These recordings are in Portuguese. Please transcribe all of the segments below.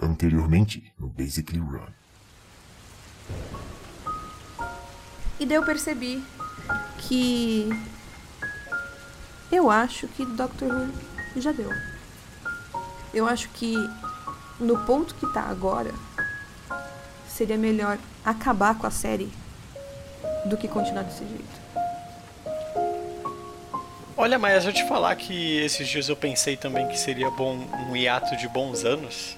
Anteriormente, no Basically Run. E daí eu percebi que. Eu acho que Doctor Who já deu. Eu acho que no ponto que tá agora, seria melhor acabar com a série do que continuar desse jeito. Olha, mas eu te falar que esses dias eu pensei também que seria bom um hiato de bons anos.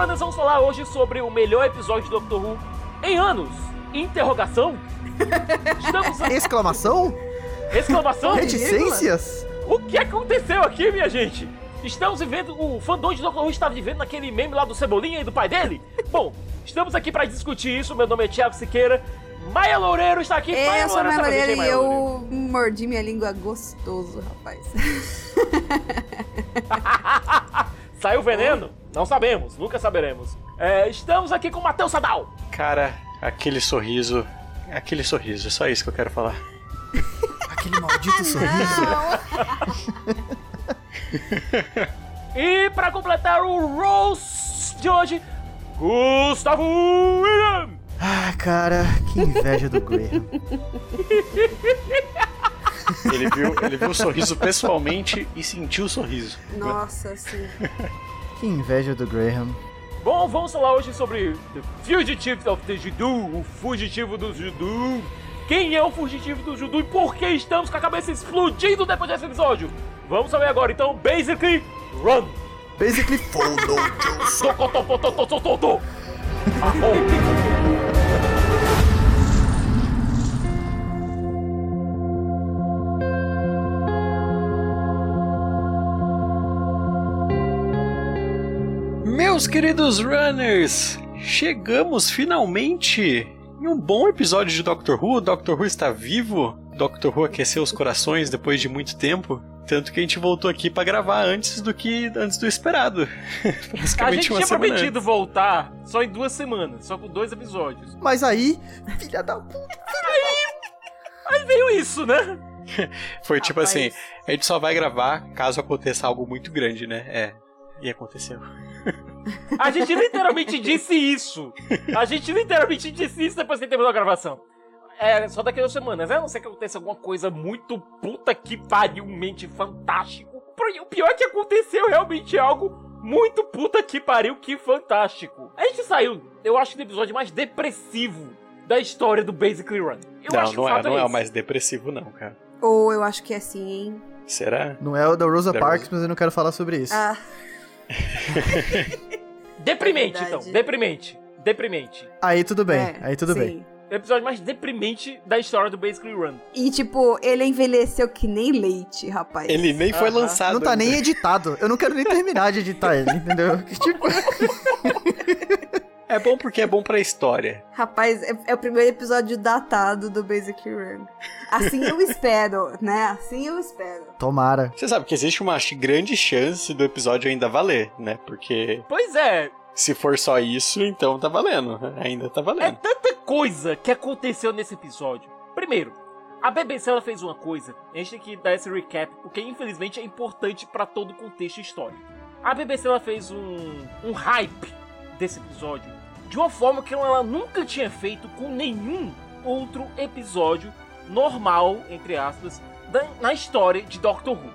Runners, vamos falar hoje sobre o melhor episódio de Doctor Who em anos. Interrogação? Estamos... Exclamação? Exclamação? Reticências? O que aconteceu aqui, minha gente? Estamos vivendo, o fandom de Doctor Who está vivendo naquele meme lá do Cebolinha e do pai dele? Bom, estamos aqui para discutir isso. Meu nome é Thiago Siqueira. Maia Loureiro está aqui. Maia eu sou Maia sabe a gente, Loureiro e Maia Loureiro? eu mordi minha língua gostoso, rapaz. Saiu veneno? Não sabemos, nunca saberemos. É, estamos aqui com o Matheus Sadal. Cara, aquele sorriso. Aquele sorriso, é só isso que eu quero falar. Aquele maldito sorriso. E para completar o Rose de hoje, Gustavo William. Ah, cara, que inveja do Graham. Ele viu, ele viu o sorriso pessoalmente e sentiu o sorriso. Nossa, sim. Que inveja do Graham. Bom, vamos falar hoje sobre The Fugitive of the Judo, o fugitivo do Judo. Quem é o fugitivo do Judo e por que estamos com a cabeça explodindo depois desse episódio? Vamos saber agora, então, basically, run! Basically, Tocotopototototô! Meus queridos runners, chegamos finalmente em um bom episódio de Doctor Who. Doctor Who está vivo. Doctor Who aqueceu os corações depois de muito tempo. Tanto que a gente voltou aqui pra gravar antes do que antes do esperado. A gente uma tinha semana prometido voltar só em duas semanas, só com dois episódios. Mas aí, filha da puta. Aí veio isso, né? Foi tipo Rapaz. assim, a gente só vai gravar caso aconteça algo muito grande, né? É. E aconteceu. A gente literalmente disse isso. A gente literalmente disse isso depois que terminou a gravação. É, só daqui a duas semanas, né? A não ser que aconteça alguma coisa muito puta que pariu-mente fantástico. Porém, O pior é que aconteceu realmente algo muito puta que pariu que fantástico. A gente saiu, eu acho, do episódio mais depressivo da história do Basically Run. Eu não, acho que não o é, não é o esse. mais depressivo, não, cara. Ou eu acho que é assim, hein? Será? Não é o da Rosa Da Parks, Rosa. mas eu não quero falar sobre isso. Ah, Deprimente, É verdade. então. Deprimente. Deprimente. Aí tudo bem, é, aí tudo sim. bem. O episódio mais deprimente da história do Basically Run. E tipo, ele envelheceu que nem leite, rapaz. Ele nem foi Aham. lançado. Não tá ainda. nem editado. Eu não quero nem terminar de editar ele, entendeu? Que tipo, É bom porque é bom pra história. Rapaz, é, é o primeiro episódio datado do Basic Run. Assim eu espero, né? Assim eu espero. tomara. Você sabe que existe uma grande chance do episódio ainda valer, né? Porque Pois é, se for só isso, então tá valendo. Ainda tá É valendo. tanta coisa que aconteceu nesse episódio. Primeiro, a BBC ela fez uma coisa. A gente tem que dar esse recap, porque infelizmente é importante pra todo o contexto histórico. A BBC ela fez um, um hype desse episódio de uma forma que ela nunca tinha feito com nenhum outro episódio normal, entre aspas, da- na história de Doctor Who.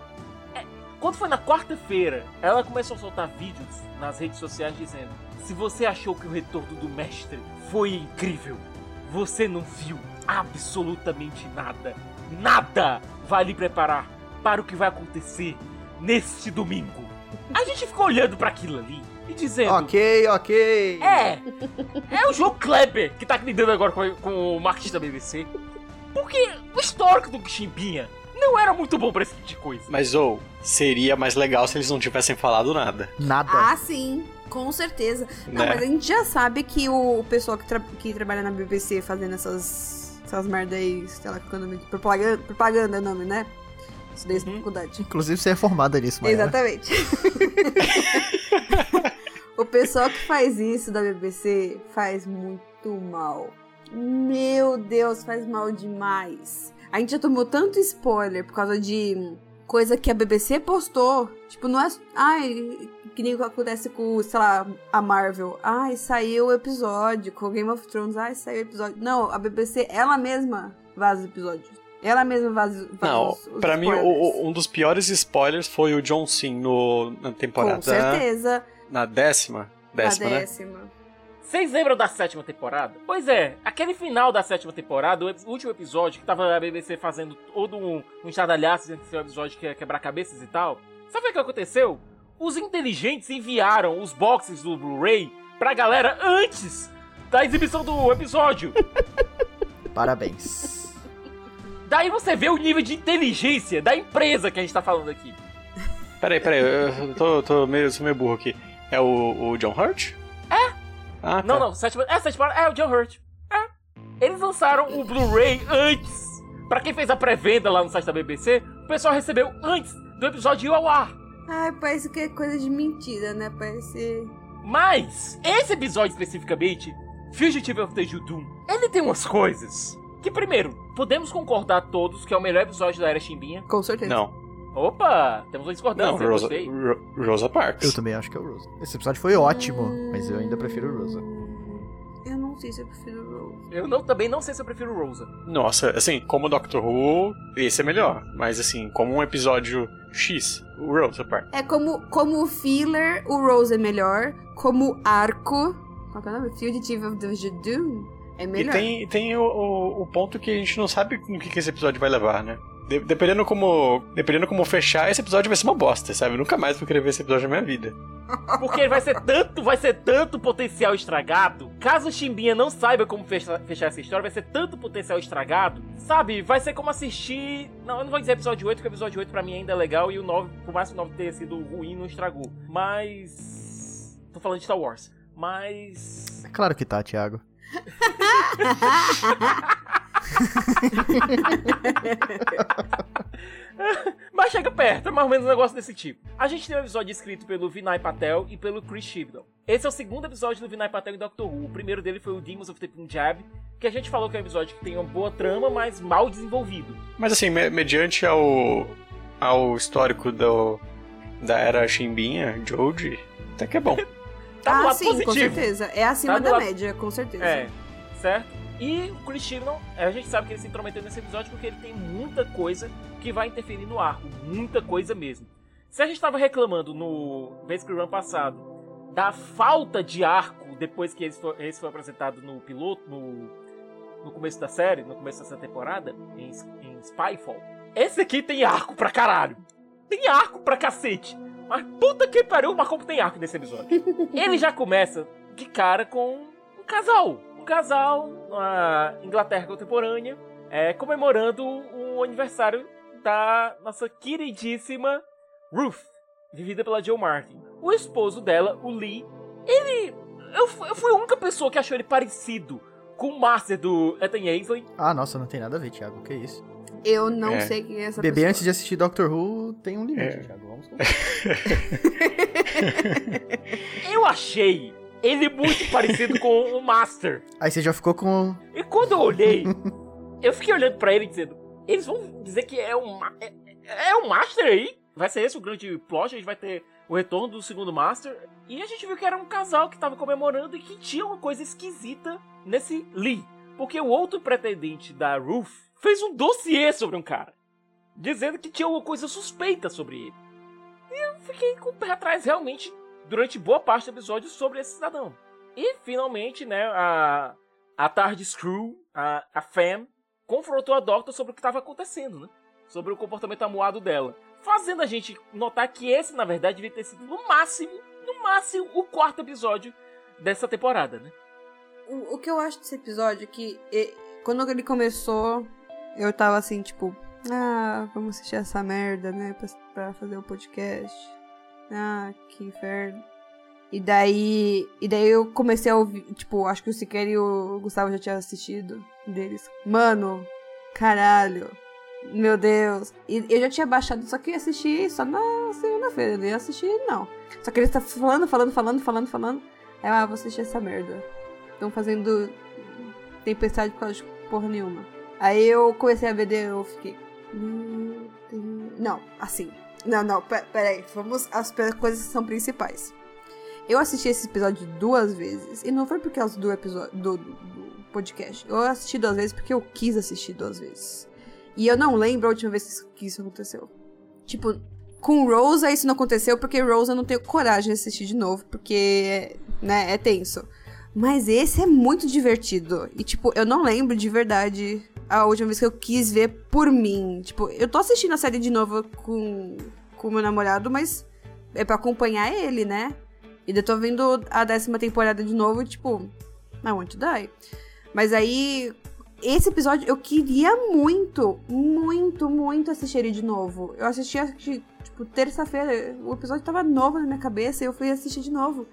É, quando foi na quarta-feira, ela começou a soltar vídeos nas redes sociais dizendo: Se você achou que o retorno do mestre foi incrível, você não viu absolutamente nada. Nada vai lhe preparar para o que vai acontecer neste domingo. A gente ficou olhando para aquilo ali e dizendo: Ok, ok. é, é o João Kleber que tá lidando agora com, com o marketing da BBC. Porque o histórico do Chimbinha não era muito bom pra esse tipo de coisa. Mas, ou, seria mais legal se eles não tivessem falado nada. Nada. Ah, sim, com certeza. Não, Né? mas a gente já sabe que o, o pessoal que, tra- que trabalha na BBC fazendo essas, essas merda aí, sei lá, qual é o nome? Propaganda, propaganda é o nome, né? Estudei isso na faculdade. Inclusive, você é formada nisso, Maia. Exatamente. o pessoal que faz isso da BBC faz muito mal. Meu Deus, faz mal demais. A gente já tomou tanto spoiler por causa de coisa que a BBC postou. Tipo, não é. Ai, que nem o que acontece com, sei lá, a Marvel. Ai, saiu o episódio. Com Game of Thrones. Ai, saiu o episódio. Não, a BBC, ela mesma vaza os episódios. Ela mesma vaza, vaza Não, os, os pra mim, o- spoilers. um dos piores spoilers foi o John Cena no, na temporada. Com certeza. Na décima? Décima, a né? décima. Vocês lembram da sétima temporada? Pois é, aquele final da sétima temporada, o último episódio, que tava a BBC fazendo todo um, um estardalhaço entre seu episódio que é quebrar cabeças e tal. Sabe o que aconteceu? Os inteligentes enviaram os boxes do Blu-ray pra galera antes da exibição do episódio. Parabéns. Daí você vê o nível de inteligência da empresa que a gente tá falando aqui. Peraí, peraí, eu tô, tô meio, sou meio burro aqui. É o, o John Hurt? É. Ah, tá. Não, não, sétima, é, sétima, é o John Hurt. É. Eles lançaram o Blu-ray antes. Pra quem fez a pré-venda lá no site da BBC, o pessoal recebeu antes do episódio ir ao ar. Ai, parece que é coisa de mentira, né? Parece. Mas, esse episódio especificamente, Fugitive of the Judum, ele tem umas coisas que, primeiro, podemos concordar todos que é o melhor episódio da Era Chimbinha. Com certeza. Não, Opa, temos uma não, discordância, eu Rosa, gostei. Ro- Rosa Parks. Eu também acho que é o Rosa. Esse episódio foi ótimo, mas eu ainda prefiro o Rosa. Eu não sei se eu prefiro o Rose. Eu não, também não sei se eu prefiro Rosa. Nossa, assim, como Doctor Who, esse é melhor. Mas assim, como um episódio X, o Rosa Parks. É como, como filler, o Rose é melhor. Como arco. Qual que é o nome? Fugitive of the Judum é E melhor. tem, tem o, o, o ponto que a gente não sabe no que, que esse episódio vai levar, né? De- dependendo como dependendo como fechar, esse episódio vai ser uma bosta, sabe? Eu nunca mais vou querer ver esse episódio na minha vida. Porque vai ser tanto, vai ser tanto potencial estragado. Caso o Chimbinha não saiba como fecha- fechar essa história, vai ser tanto potencial estragado. Sabe, vai ser como assistir. Não, eu não vou dizer episódio 8, porque o episódio 8 pra mim ainda é legal e o 9, por mais que o 9 tenha sido ruim, não estragou. Mas. Tô falando de Star Wars. Mas. É claro que tá, Thiago. Mas chega perto, é mais ou menos um negócio desse tipo. A gente tem um episódio escrito pelo Vinay Patel e pelo Chris Chibnall. Esse é o segundo episódio do Vinay Patel e Doctor Who. O primeiro dele foi o Demons of the Punjab, que a gente falou que é um episódio que tem uma boa trama, mas mal desenvolvido. Mas assim, me- mediante ao, ao histórico do, da era Chimbinha, Joji, até que é bom. Tá ah, sim, positivo. com certeza. É acima Tá da lado- média, com certeza. É, certo? E o Chris Chibnall, a gente sabe que ele se intrometeu nesse episódio porque ele tem muita coisa que vai interferir no arco. Muita coisa mesmo. Se a gente tava reclamando no Basic Run passado da falta de arco depois que esse foi, esse foi apresentado no piloto, no, no começo da série, no começo dessa temporada, em, em Spyfall, esse aqui tem arco pra caralho. Tem arco pra cacete. Mas puta que pariu, mas como tem arco nesse episódio. Ele já começa de cara com um casal. Um casal na Inglaterra contemporânea, é, comemorando o aniversário da nossa queridíssima Ruth, vivida pela Jill Martin. O esposo dela, o Lee, ele. Eu, eu fui a única pessoa que achou ele parecido com o Master do Ethan Ainsley. Ah, nossa, não tem nada a ver, Thiago. Que isso? Eu não É. sei quem é essa Beber pessoa. antes de assistir Doctor Who tem um limite, É. Thiago. Vamos com Eu achei ele muito parecido com o Master. Aí você já ficou com. E quando eu olhei, eu fiquei olhando pra ele dizendo: eles vão dizer que é um, ma- é, é um Master aí? Vai ser esse o grande plot? A gente vai ter o retorno do segundo Master. E a gente viu que era um casal que tava comemorando e que tinha uma coisa esquisita nesse Lee. Porque o outro pretendente da Ruth fez um dossiê sobre um cara, dizendo que tinha uma coisa suspeita sobre ele. E eu fiquei com o pé atrás realmente durante boa parte do episódio sobre esse cidadão. E finalmente, né, a, a TARDIS Crew, a, a Fam, confrontou a Doctor sobre o que estava acontecendo, né? Sobre o comportamento amuado dela. Fazendo a gente notar que esse, na verdade, devia ter sido no máximo, no máximo, o quarto episódio dessa temporada, né? O, o que eu acho desse episódio é que e- quando ele começou, eu tava assim, tipo, Ah, vamos assistir essa merda, né? Pra, pra fazer o podcast. Ah, que inferno. E daí. E daí eu comecei a ouvir. Tipo, acho que o Siqueira e o Gustavo já tinham assistido deles. Mano, caralho. Meu Deus. E eu já tinha baixado, só que ia assistir só na segunda-feira. Não ia assistir, não. Só que eles estão falando, falando, falando, falando, falando. Aí eu, ah, vou assistir essa merda. Estão fazendo tempestade por causa de porra nenhuma. Aí eu comecei a ver, eu fiquei. Não, assim. Não, não, pe- peraí. Vamos às coisas que são principais. Eu assisti esse episódio duas vezes. E não foi por causa do episódio do, do- podcast. Eu assisti duas vezes porque eu quis assistir duas vezes. E eu não lembro a última vez que isso- que isso aconteceu. Tipo, com Rosa isso não aconteceu porque Rosa eu não tenho coragem de assistir de novo, porque, né, é tenso. Mas esse é muito divertido. E, tipo, eu não lembro de verdade a última vez que eu quis ver por mim. Tipo, eu tô assistindo a série de novo com o meu namorado, mas é pra acompanhar ele, né? E eu tô vendo a décima temporada de novo, tipo, I want to die. Mas aí, esse episódio eu queria muito, muito, muito assistir ele de novo. Eu assisti, tipo, terça-feira, o episódio tava novo na minha cabeça e eu fui assistir de novo.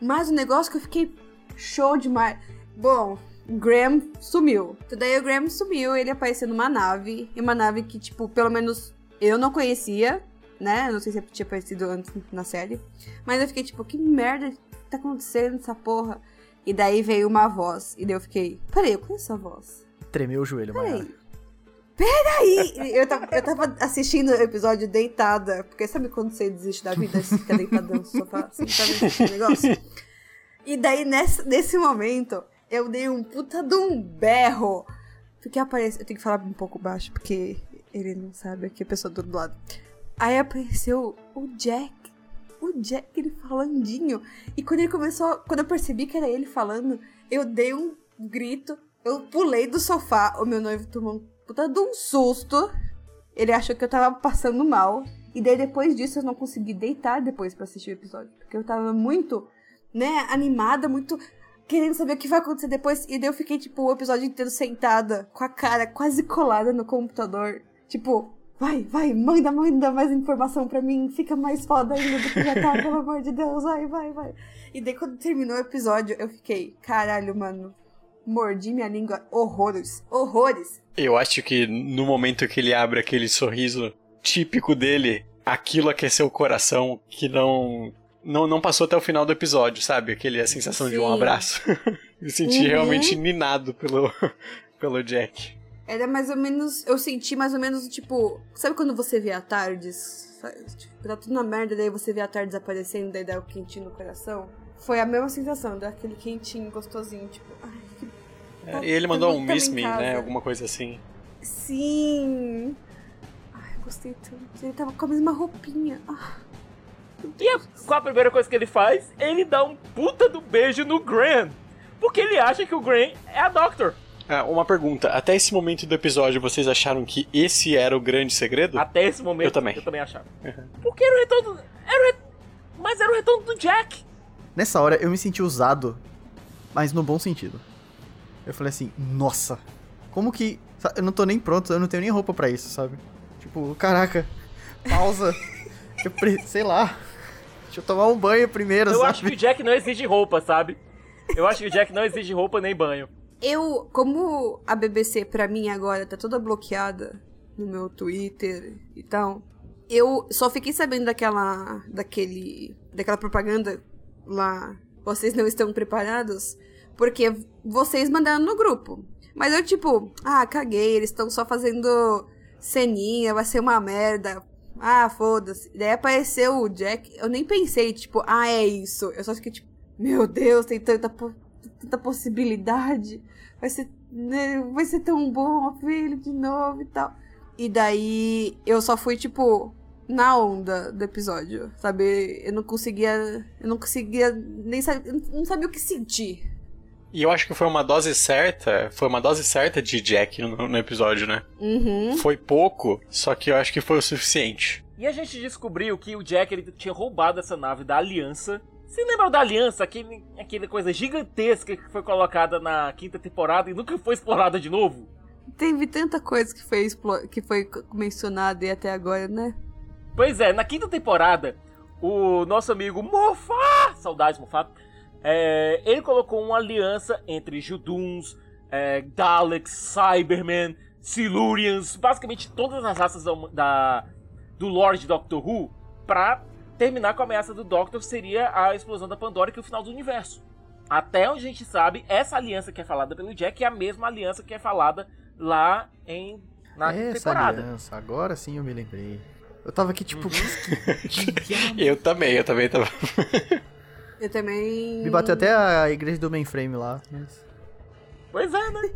Mas o negócio que eu fiquei show demais. Bom, Graham sumiu. Então daí o Graham sumiu, ele apareceu numa nave. E uma nave que, tipo, pelo menos eu não conhecia, né? Não sei se tinha aparecido antes na série. Mas eu fiquei, tipo, que merda tá acontecendo essa porra? E daí veio uma voz. E daí eu fiquei, peraí, eu conheço a voz. Tremeu o joelho, mano. Peraí. Peraí! Eu tava, eu tava assistindo o episódio deitada. Porque sabe quando você desiste da vida? Você fica deitada no sofá, assim, sabe esse negócio? E daí, nesse, nesse momento, eu dei um puta de um berro. Porque aparece. Eu tenho que falar um pouco baixo, porque ele não sabe aqui a pessoa do lado. Aí apareceu o Jack. O Jack, ele falandinho. E quando ele começou. Quando eu percebi que era ele falando, eu dei um grito. Eu pulei do sofá. O meu noivo tomou um puta de um susto. Ele achou que eu tava passando mal. E daí depois disso eu não consegui deitar depois pra assistir o episódio. Porque eu tava muito, né, animada, muito querendo saber o que vai acontecer depois. E daí eu fiquei, tipo, o episódio inteiro sentada, com a cara quase colada no computador. Tipo, vai, vai, manda, manda mais informação pra mim. Fica mais foda ainda do que já tá, pelo amor de Deus. Vai, vai, vai. E daí quando terminou o episódio, eu fiquei, caralho, mano. Mordi minha língua. Horrores. Horrores. Eu acho que no momento que ele abre aquele sorriso típico dele, aquilo aqueceu o coração que não. Não, não passou até o final do episódio, sabe? Aquele a sensação de um Sim. abraço. Me senti Uhum. realmente ninado pelo, pelo Jack. Era mais ou menos. Eu senti mais ou menos, tipo. Sabe quando você vê a Tardes? Tipo, tá tudo na merda, daí você vê a Tardes aparecendo, daí dá o quentinho no coração. Foi a mesma sensação, daquele quentinho gostosinho, tipo. Ai, que... É, e ele mandou um Miss Me, né? Alguma coisa assim. Sim! Ai, gostei tanto. Ele tava com a mesma roupinha. Ah, E a, qual a primeira coisa que ele faz? Ele dá um puta do beijo no Gran. Porque ele acha que o Gran é a Doctor. Ah, uma pergunta. Até esse momento do episódio, vocês acharam que esse era o grande segredo? Até esse momento, Eu também. Eu também achava. Porque era o retorno. Era o re- Mas era o retorno do Jack. Nessa hora eu me senti usado, mas no bom sentido. Eu falei assim, nossa, como que. Eu não tô nem pronto, eu não tenho nem roupa pra isso, sabe? Tipo, caraca, pausa. eu pre... sei lá. Deixa eu tomar um banho primeiro, Eu sabe? acho que o Jack não exige roupa, sabe? Eu acho que o Jack não exige roupa nem banho. Eu, como a BBC pra mim agora tá toda bloqueada no meu Twitter e tal, eu só fiquei sabendo daquela daquele daquela propaganda lá, vocês não estão preparados, porque vocês mandaram no grupo. Mas eu tipo, ah, caguei, eles estão só fazendo ceninha, vai ser uma merda. Ah, foda-se. Daí apareceu o Jack, eu nem pensei, tipo, ah, é isso. Eu só fiquei tipo, meu Deus, tem tanta, tanta possibilidade. Vai ser, né, vai ser tão bom ele de novo e tal. E daí eu só fui, tipo, na onda do episódio, sabe? Eu não conseguia. Eu não conseguia nem saber. Não sabia o que sentir. E eu acho que foi uma dose certa, foi uma dose certa de Jack no, no episódio, né? Uhum. Foi pouco, só que eu acho que foi o suficiente. E a gente descobriu que o Jack ele tinha roubado essa nave da Aliança. Você lembra da Aliança? Aquele, aquela coisa gigantesca que foi colocada na quinta temporada e nunca foi explorada de novo? Teve tanta coisa que foi, que foi mencionada e até agora, né? Pois é, na quinta temporada, o nosso amigo Moffat, saudades Moffat, é, ele colocou uma aliança entre Juduns, é, Daleks, Cybermen, Silurians, basicamente todas as raças da, da- do Lord Doctor Who, pra terminar com a ameaça do Doctor seria a explosão da Pandora, que é o final do universo. Até onde a gente sabe, essa aliança que é falada pelo Jack é a mesma aliança que é falada lá em na Essa temporada. aliança, agora sim eu me lembrei. Eu tava aqui, tipo, Eu também, eu também tava. Eu também. me bateu até a igreja do mainframe lá. Mas... Pois é, né?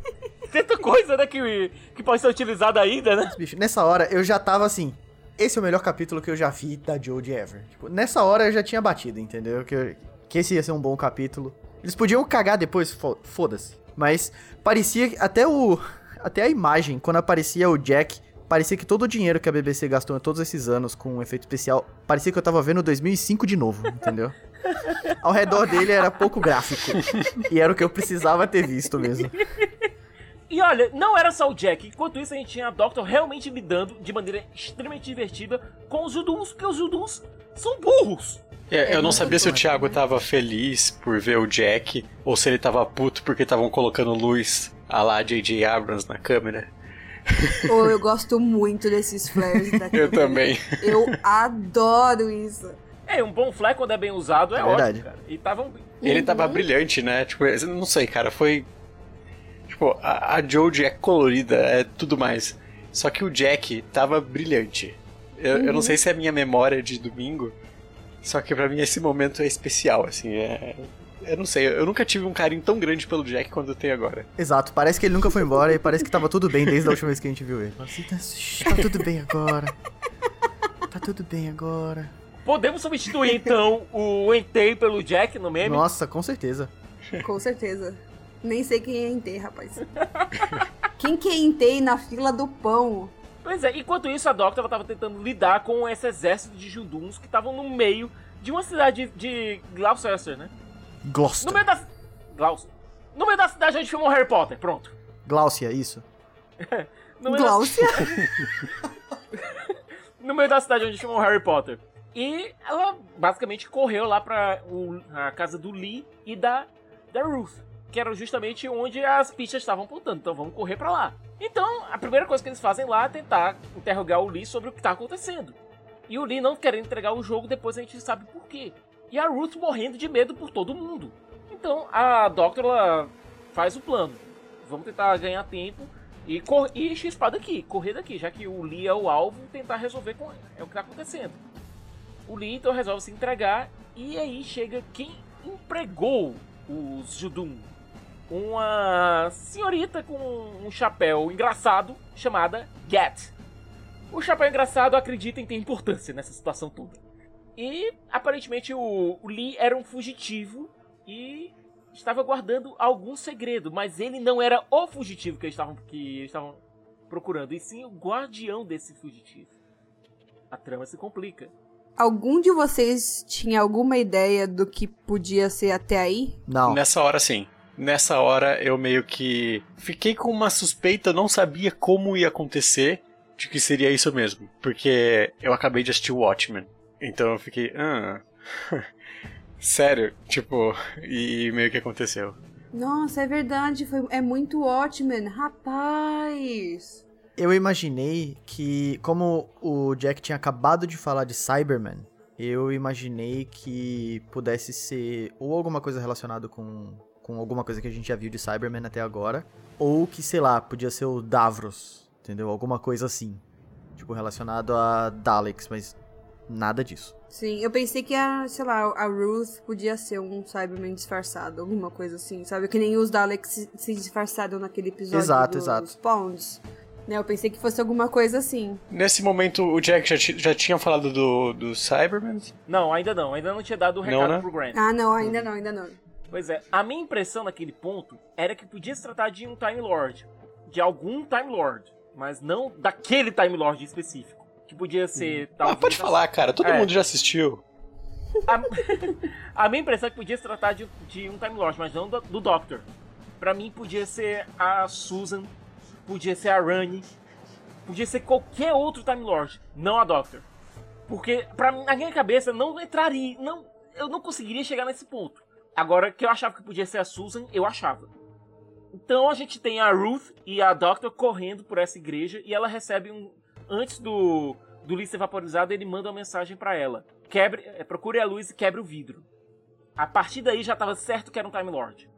Tanta coisa, né, que, que pode ser utilizada ainda, né? Bicho, nessa hora eu já tava assim. Esse é o melhor capítulo que eu já vi da Jodie ever. Tipo, nessa hora eu já tinha batido, entendeu? Que, eu- que esse ia ser um bom capítulo. Eles podiam cagar depois, fo- foda-se. Mas parecia que até o. Até a imagem, quando aparecia o Jack, parecia que todo o dinheiro que a BBC gastou em todos esses anos com um efeito especial, parecia que eu tava vendo 2005 de novo, entendeu? Ao redor dele era pouco gráfico. e era o que eu precisava ter visto mesmo. E olha, não era só o Jack. Enquanto isso, a gente tinha a Doctor realmente lidando de maneira extremamente divertida com os Juduns, porque os Juduns são burros. É, eu não sabia se o Thiago tava feliz por ver o Jack ou se ele tava puto porque estavam colocando luz a lá J.J. Abrams na câmera. Ou eu gosto muito desses flares da Eu também. Eu adoro isso. É, um bom flare quando é bem usado é, É ótimo, verdade. cara. E estavam. Ele tava brilhante, né? Tipo, eu não sei, cara, foi. Tipo, a, a Jodie é colorida, é tudo mais. Só que o Jack tava brilhante. Eu, eu não sei se é a minha memória de domingo, só que pra mim esse momento é especial, assim. É, eu não sei, eu nunca tive um carinho tão grande pelo Jack quanto eu tenho agora. Exato, parece que ele nunca foi embora e parece que tava tudo bem desde a última vez que a gente viu ele. Assim, tá, tá tudo bem agora. Tá tudo bem agora. Podemos substituir então o Entei pelo Jack no meme? Nossa, com certeza. Com certeza. Nem sei quem é Entei, rapaz. Quem que é Entei na fila do pão? Pois é, enquanto isso a Doctor ela tava tentando lidar com esse exército de Juduns que estavam no meio de uma cidade de Gloucester, né? No Gloucester. meio da. Gloucester. No meio da cidade onde filmou Harry Potter, pronto. Gláucia, isso. No meio, da, Gláucia? no meio da cidade onde filmou Harry Potter. E ela basicamente correu lá pra o- a casa do Lee e da, da Ruth. Que era justamente onde as pistas estavam apontando. Então vamos correr pra lá. Então, a primeira coisa que eles fazem lá é tentar interrogar o Lee sobre o que tá acontecendo. E o Lee não querendo entregar o jogo, depois a gente sabe por quê. E a Ruth morrendo de medo por todo mundo. Então a Doctor faz o plano. Vamos tentar ganhar tempo e, cor e chispar daqui, correr daqui, já que o Lee é o alvo, tentar resolver com é o que tá acontecendo. O Lee então resolve se entregar e aí chega quem empregou os Judum. Uma senhorita com um chapéu engraçado chamada Gat. O chapéu engraçado acredita em ter importância nessa situação toda. E aparentemente o, o Lee era um fugitivo e estava guardando algum segredo, mas ele não era o fugitivo que eles estavam, que eles estavam procurando, e sim o guardião desse fugitivo. A trama se complica. Algum de vocês tinha alguma ideia do que podia ser até aí? Não. Nessa hora, sim. Nessa hora eu meio que fiquei com uma suspeita, não sabia como ia acontecer, de que seria isso mesmo. Porque eu acabei de assistir Watchmen. Então eu fiquei. Ah. Sério, tipo, e meio que aconteceu. Nossa, é verdade, foi, é muito Watchmen, rapaz. Eu imaginei que, como o Jack tinha acabado de falar de Cyberman, eu imaginei que pudesse ser ou alguma coisa relacionada com, com alguma coisa que a gente já viu de Cyberman até agora, ou que, sei lá, podia ser o Davros, entendeu? Alguma coisa assim. Tipo, relacionado a Daleks, mas nada disso. Sim, eu pensei que a, sei lá, a Ruth podia ser um Cyberman disfarçado, alguma coisa assim, sabe? Que nem os Daleks se, se disfarçaram naquele episódio Exato, dos exato. Ponds. Né, eu pensei que fosse alguma coisa assim. Nesse momento o Jack já, já tinha falado do, do Cyberman? Não, ainda não, ainda não tinha dado o Não, recado né? pro Grant. Ah, não, ainda não, ainda não. Pois é, a minha impressão naquele ponto era que podia se tratar de um Time Lord. De algum Time Lord. Mas não daquele Time Lord específico. Que podia ser. Ah, talvez, pode falar, cara, todo É. mundo já assistiu. A, a minha impressão é que podia se tratar de, de um Time Lord, mas não do, do Doctor. Pra mim podia ser a Susan podia ser a Rani, podia ser qualquer outro Time Lord, não a Doctor. Porque pra, na minha cabeça não entraria, não, eu não conseguiria chegar nesse ponto. Agora, que eu achava que podia ser a Susan, eu achava. Então a gente tem a Ruth e a Doctor correndo por essa igreja e ela recebe um. Antes do, do Lee ser vaporizado, ele manda uma mensagem pra ela: quebre, é, procure a luz e quebre o vidro. A partir daí já tava certo que era um Time Lord.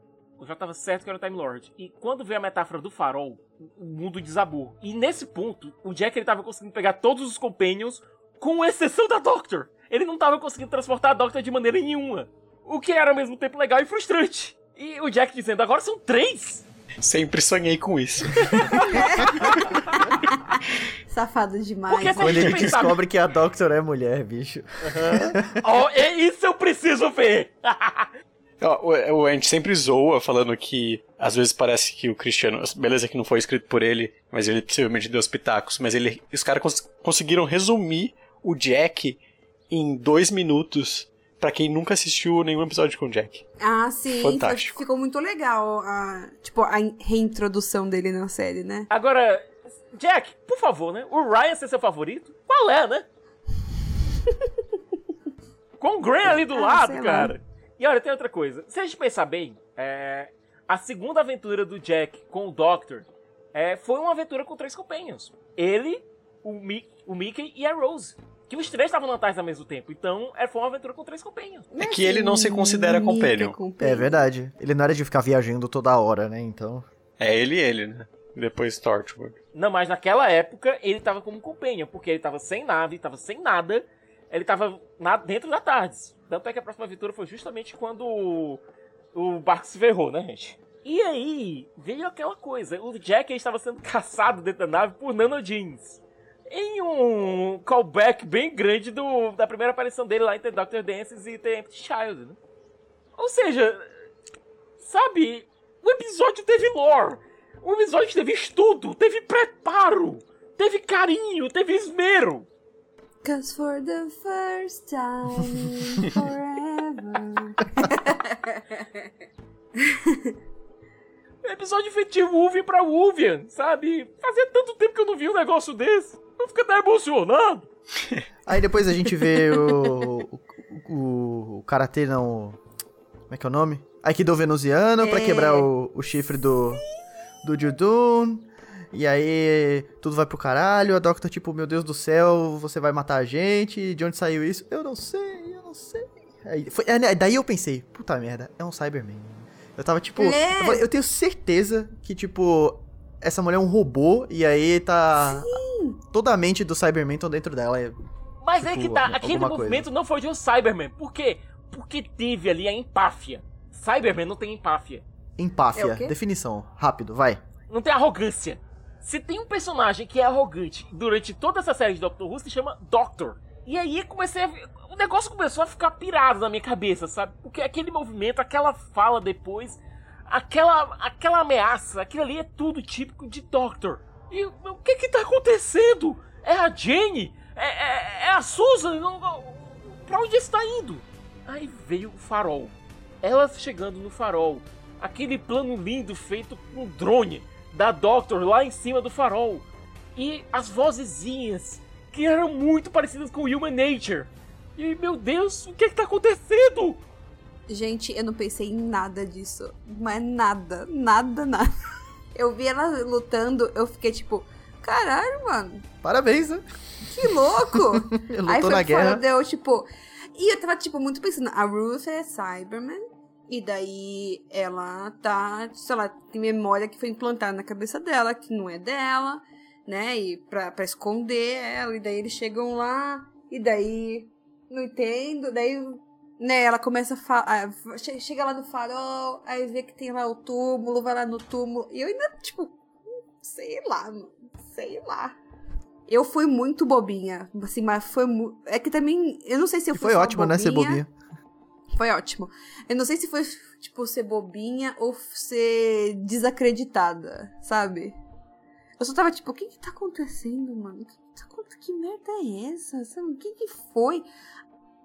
Eu já tava certo que era um Time Lord. E quando veio a metáfora do farol, o mundo desabou. E nesse ponto, o Jack ele tava conseguindo pegar todos os Companions, com exceção da Doctor. Ele não tava conseguindo transportar a Doctor de maneira nenhuma. O que era ao mesmo tempo legal e frustrante. E o Jack dizendo, agora são três! Sempre sonhei com isso. Safado demais. Porque Quando ele pensar- descobre que a Doctor é mulher, bicho. Oh, é isso eu preciso ver! Ó, o- o- A gente sempre zoa falando que às vezes parece que o Cristiano. Beleza que não foi escrito por ele, mas ele possivelmente deu os pitacos. Mas ele, os caras cons- conseguiram resumir o Jack em dois minutos pra quem nunca assistiu nenhum episódio com o Jack. Ah, sim. Fantástico. foi- ficou muito legal a, tipo, a in- reintrodução dele na série, né? Agora, Jack, por favor, né? O Ryan ser seu favorito? Qual é, né? Com o Graham ali do Ah, lado, sei lá. E olha, tem outra coisa. Se a gente pensar bem, é, a segunda aventura do Jack com o Doctor é, foi uma aventura com três companions. Ele, o, Mi- o Mickey e a Rose. Que os três estavam na Antártida ao mesmo tempo. Então, é, foi uma aventura com três companions. É que ele não se considera companion. É verdade. Ele não era de ficar viajando toda hora, né? Então. É ele e ele, né? Depois Torchwood. Não, mas naquela época ele tava como companion, porque ele tava sem nave, tava sem nada, ele tava na- dentro da Tardes. Tanto é que a próxima aventura foi justamente quando o, o barco se ferrou, né, gente? E aí veio aquela coisa, o Jack estava sendo caçado dentro da nave por Nano Jeans. Em um callback bem grande do, da primeira aparição dele lá em The Doctor Dances e The Empty Child, né? Ou seja, sabe, o episódio teve lore. O episódio teve estudo, teve preparo, teve carinho, teve esmero. Cause for the first time forever. Episódio de Wolverine pra Wolvian, sabe? Fazia tanto tempo que eu não vi um negócio desse. Eu fico até emocionado. Aí depois a gente vê o. O, o, o karatê, não. Como é que é o nome? Aikido venusiano pra É. quebrar o, o chifre do. Do Judun. E aí tudo vai pro caralho. A Doctor, tipo, meu Deus do céu, você vai matar a gente. De onde saiu isso? Eu não sei, eu não sei. Aí, foi, é, né, daí eu pensei, puta merda, é um Cyberman. Eu tava tipo. É. Eu, falei, eu tenho certeza que, tipo, essa mulher é um robô e aí tá. Toda a mente do Cyberman estão dentro dela. é- Mas aí Tipo, que tá, aquele coisa. movimento não foi de um Cyberman. Por quê? Porque teve ali a empáfia. Cyberman não tem empáfia. Empáfia. É? Definição. Rápido, vai. Não tem arrogância. Se tem um personagem que é arrogante durante toda essa série de Doctor Who, se chama Doctor. E aí comecei a o negócio começou a ficar pirado na minha cabeça, sabe? Porque aquele movimento, aquela fala depois, aquela aquela ameaça, aquilo ali é tudo típico de Doctor. E o que que tá acontecendo? É a Jane? É, é- é a Susan? Não, não, pra onde está indo? Aí veio o farol. Ela chegando no farol. Aquele plano lindo feito com drone da Doctor lá em cima do farol. E as vozezinhas que eram muito parecidas com Human Nature. E meu Deus, o que é que tá acontecendo? Gente, eu não pensei em nada disso. Mas nada, nada, nada. Eu vi ela lutando, eu fiquei tipo, caralho, mano, Parabéns, né? que louco! Aí lutou foi na guerra. deu, tipo. E eu tava, tipo, muito pensando, a Ruth é Cyberman. E daí ela tá, sei lá, tem memória que foi implantada na cabeça dela, que não é dela, né? E pra, pra esconder ela. E daí eles chegam lá, e daí. Não entendo. Daí, né, ela começa a falar. Chega lá no farol, aí vê que tem lá o túmulo, vai lá no túmulo. E eu ainda, tipo, sei lá, sei lá. Eu fui muito bobinha, assim, mas foi mu- É que também, eu não sei se eu E fui foi ótimo, né, ser bobinha. Foi ótimo. Eu não sei se foi, tipo, ser bobinha ou ser desacreditada, sabe? Eu só tava tipo, o que que tá acontecendo, mano? Que, que, tá que merda é essa? Sabe? O que que foi?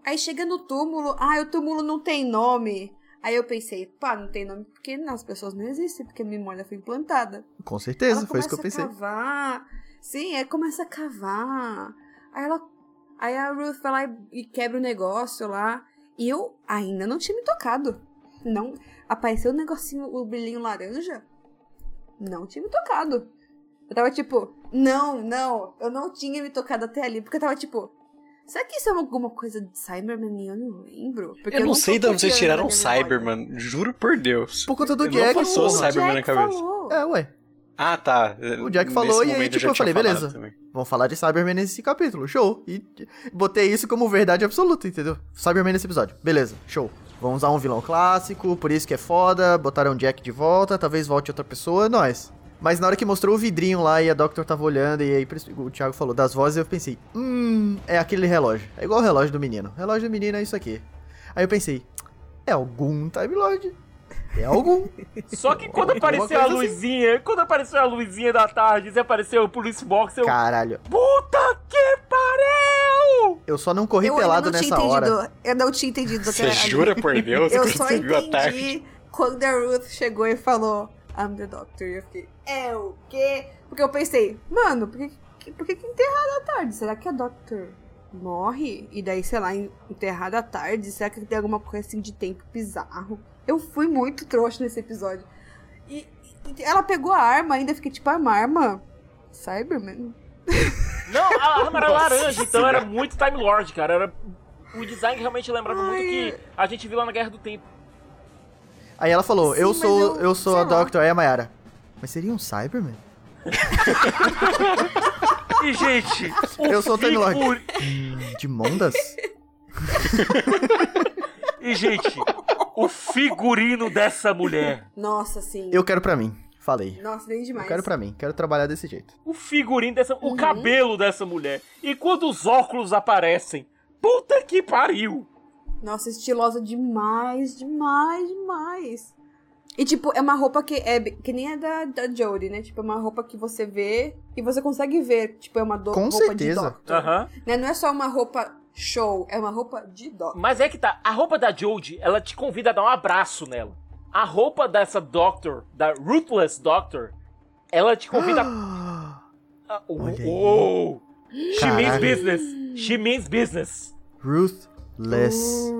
Aí chega no túmulo, ah, o túmulo não tem nome. Aí eu pensei, pá, não tem nome porque as pessoas não existem, porque a memória foi implantada. Com certeza, ela foi isso que eu começa pensei. a cavar. Sim, aí começa a cavar. Aí ela. Aí a Ruth vai lá e quebra o negócio lá. E eu ainda não tinha me tocado. Não. Apareceu o negocinho, o brilhinho laranja. Não tinha me tocado. Eu tava tipo, não, não, eu não tinha me tocado até ali, porque eu tava tipo, será que isso é alguma coisa de Cyberman e eu não lembro? Porque Eu não tô sei de onde vocês tiraram. Cyberman, juro por Deus. Por conta do Eu Jack, Não passou Cyberman na cabeça. falou. É, ué. Ah, tá. O Jack falou e aí, tipo, já eu falei, beleza. também. Vamos falar de Cyberman nesse capítulo. Show. E botei isso como verdade absoluta, entendeu? Cyberman nesse episódio. Beleza, show. Vamos usar um vilão clássico, por isso que é foda. Botaram o Jack de volta, talvez volte outra pessoa, nós. Mas na hora que mostrou o vidrinho lá e a Doctor tava olhando, e aí o Thiago falou das vozes, eu pensei, hum, é aquele relógio. É igual o relógio do menino. O relógio do menino é isso aqui. Aí eu pensei, é algum Time Lord. É algum. Só que quando Alguma apareceu a assim. luzinha, quando apareceu a luzinha da tarde e apareceu o Police Box, eu. Caralho. Puta que pariu! Eu só não corri Eu pelado não tinha nessa entendido. hora. Eu não tinha entendido Você jura por Deus Eu que só você viu a tarde? entendi quando a Ruth chegou e falou I'm the Doctor. E eu fiquei, é o quê? Porque eu pensei, mano, por que, por que, que enterrado à tarde? Será que a Doctor morre? E daí, sei lá, en- enterrado à tarde? Será que tem alguma coisa assim de tempo bizarro? Eu fui muito trouxa nesse episódio. E, e ela pegou a arma, ainda fiquei tipo, a arma? Cyberman? Não, a arma era laranja, então era muito Time Lord, cara. Era... O design realmente lembrava muito Ai. que a gente viu lá na Guerra do Tempo. Aí ela falou, Sim, eu sou, eu- eu sou a. Doctor. Aí a Mayara, mas seria um Cyberman? E, gente, Eu sou o Time Lord. Hum, de Mondas? E, gente, o figurino dessa mulher. Nossa, sim. Eu quero pra mim, falei. Nossa, nem demais. Eu quero pra mim, quero trabalhar desse jeito. O figurino dessa. Uhum. O cabelo dessa mulher. E quando os óculos aparecem. Puta que pariu! Nossa, estilosa demais, demais, demais. E, tipo, é uma roupa que é que nem a da, da Jodie, né? Tipo, é uma roupa que você vê e você consegue ver. Tipo, é uma do- Com roupa certeza. de Doctor. Aham. Né? Não é só uma roupa show, é uma roupa de Doctor. Mas é que tá. A roupa da Jodie, ela te convida a dar um abraço nela. A roupa dessa Doctor, da Ruthless Doctor, ela te convida a. Ah, aí. oh, She means business. She means business. Ruthless.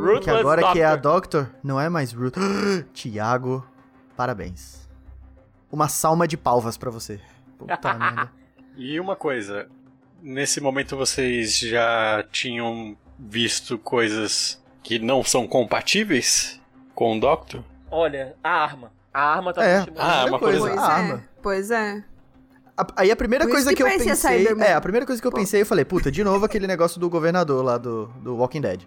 Ruthless Que agora que é a Doctor. Doctor, não é mais Ruth. Tiago, parabéns. Uma salma de palvas pra você. Puta merda. E uma coisa, nesse momento vocês já tinham visto coisas que não são compatíveis com o Doctor? Olha, a arma. A arma tá É. Ah, uma coisa- Pois a é, arma. pois é. A- Aí a primeira Por coisa que que, eu pensei. É, a primeira coisa que eu Pô. pensei, eu falei, puta, de novo aquele negócio do governador lá do, do Walking Dead.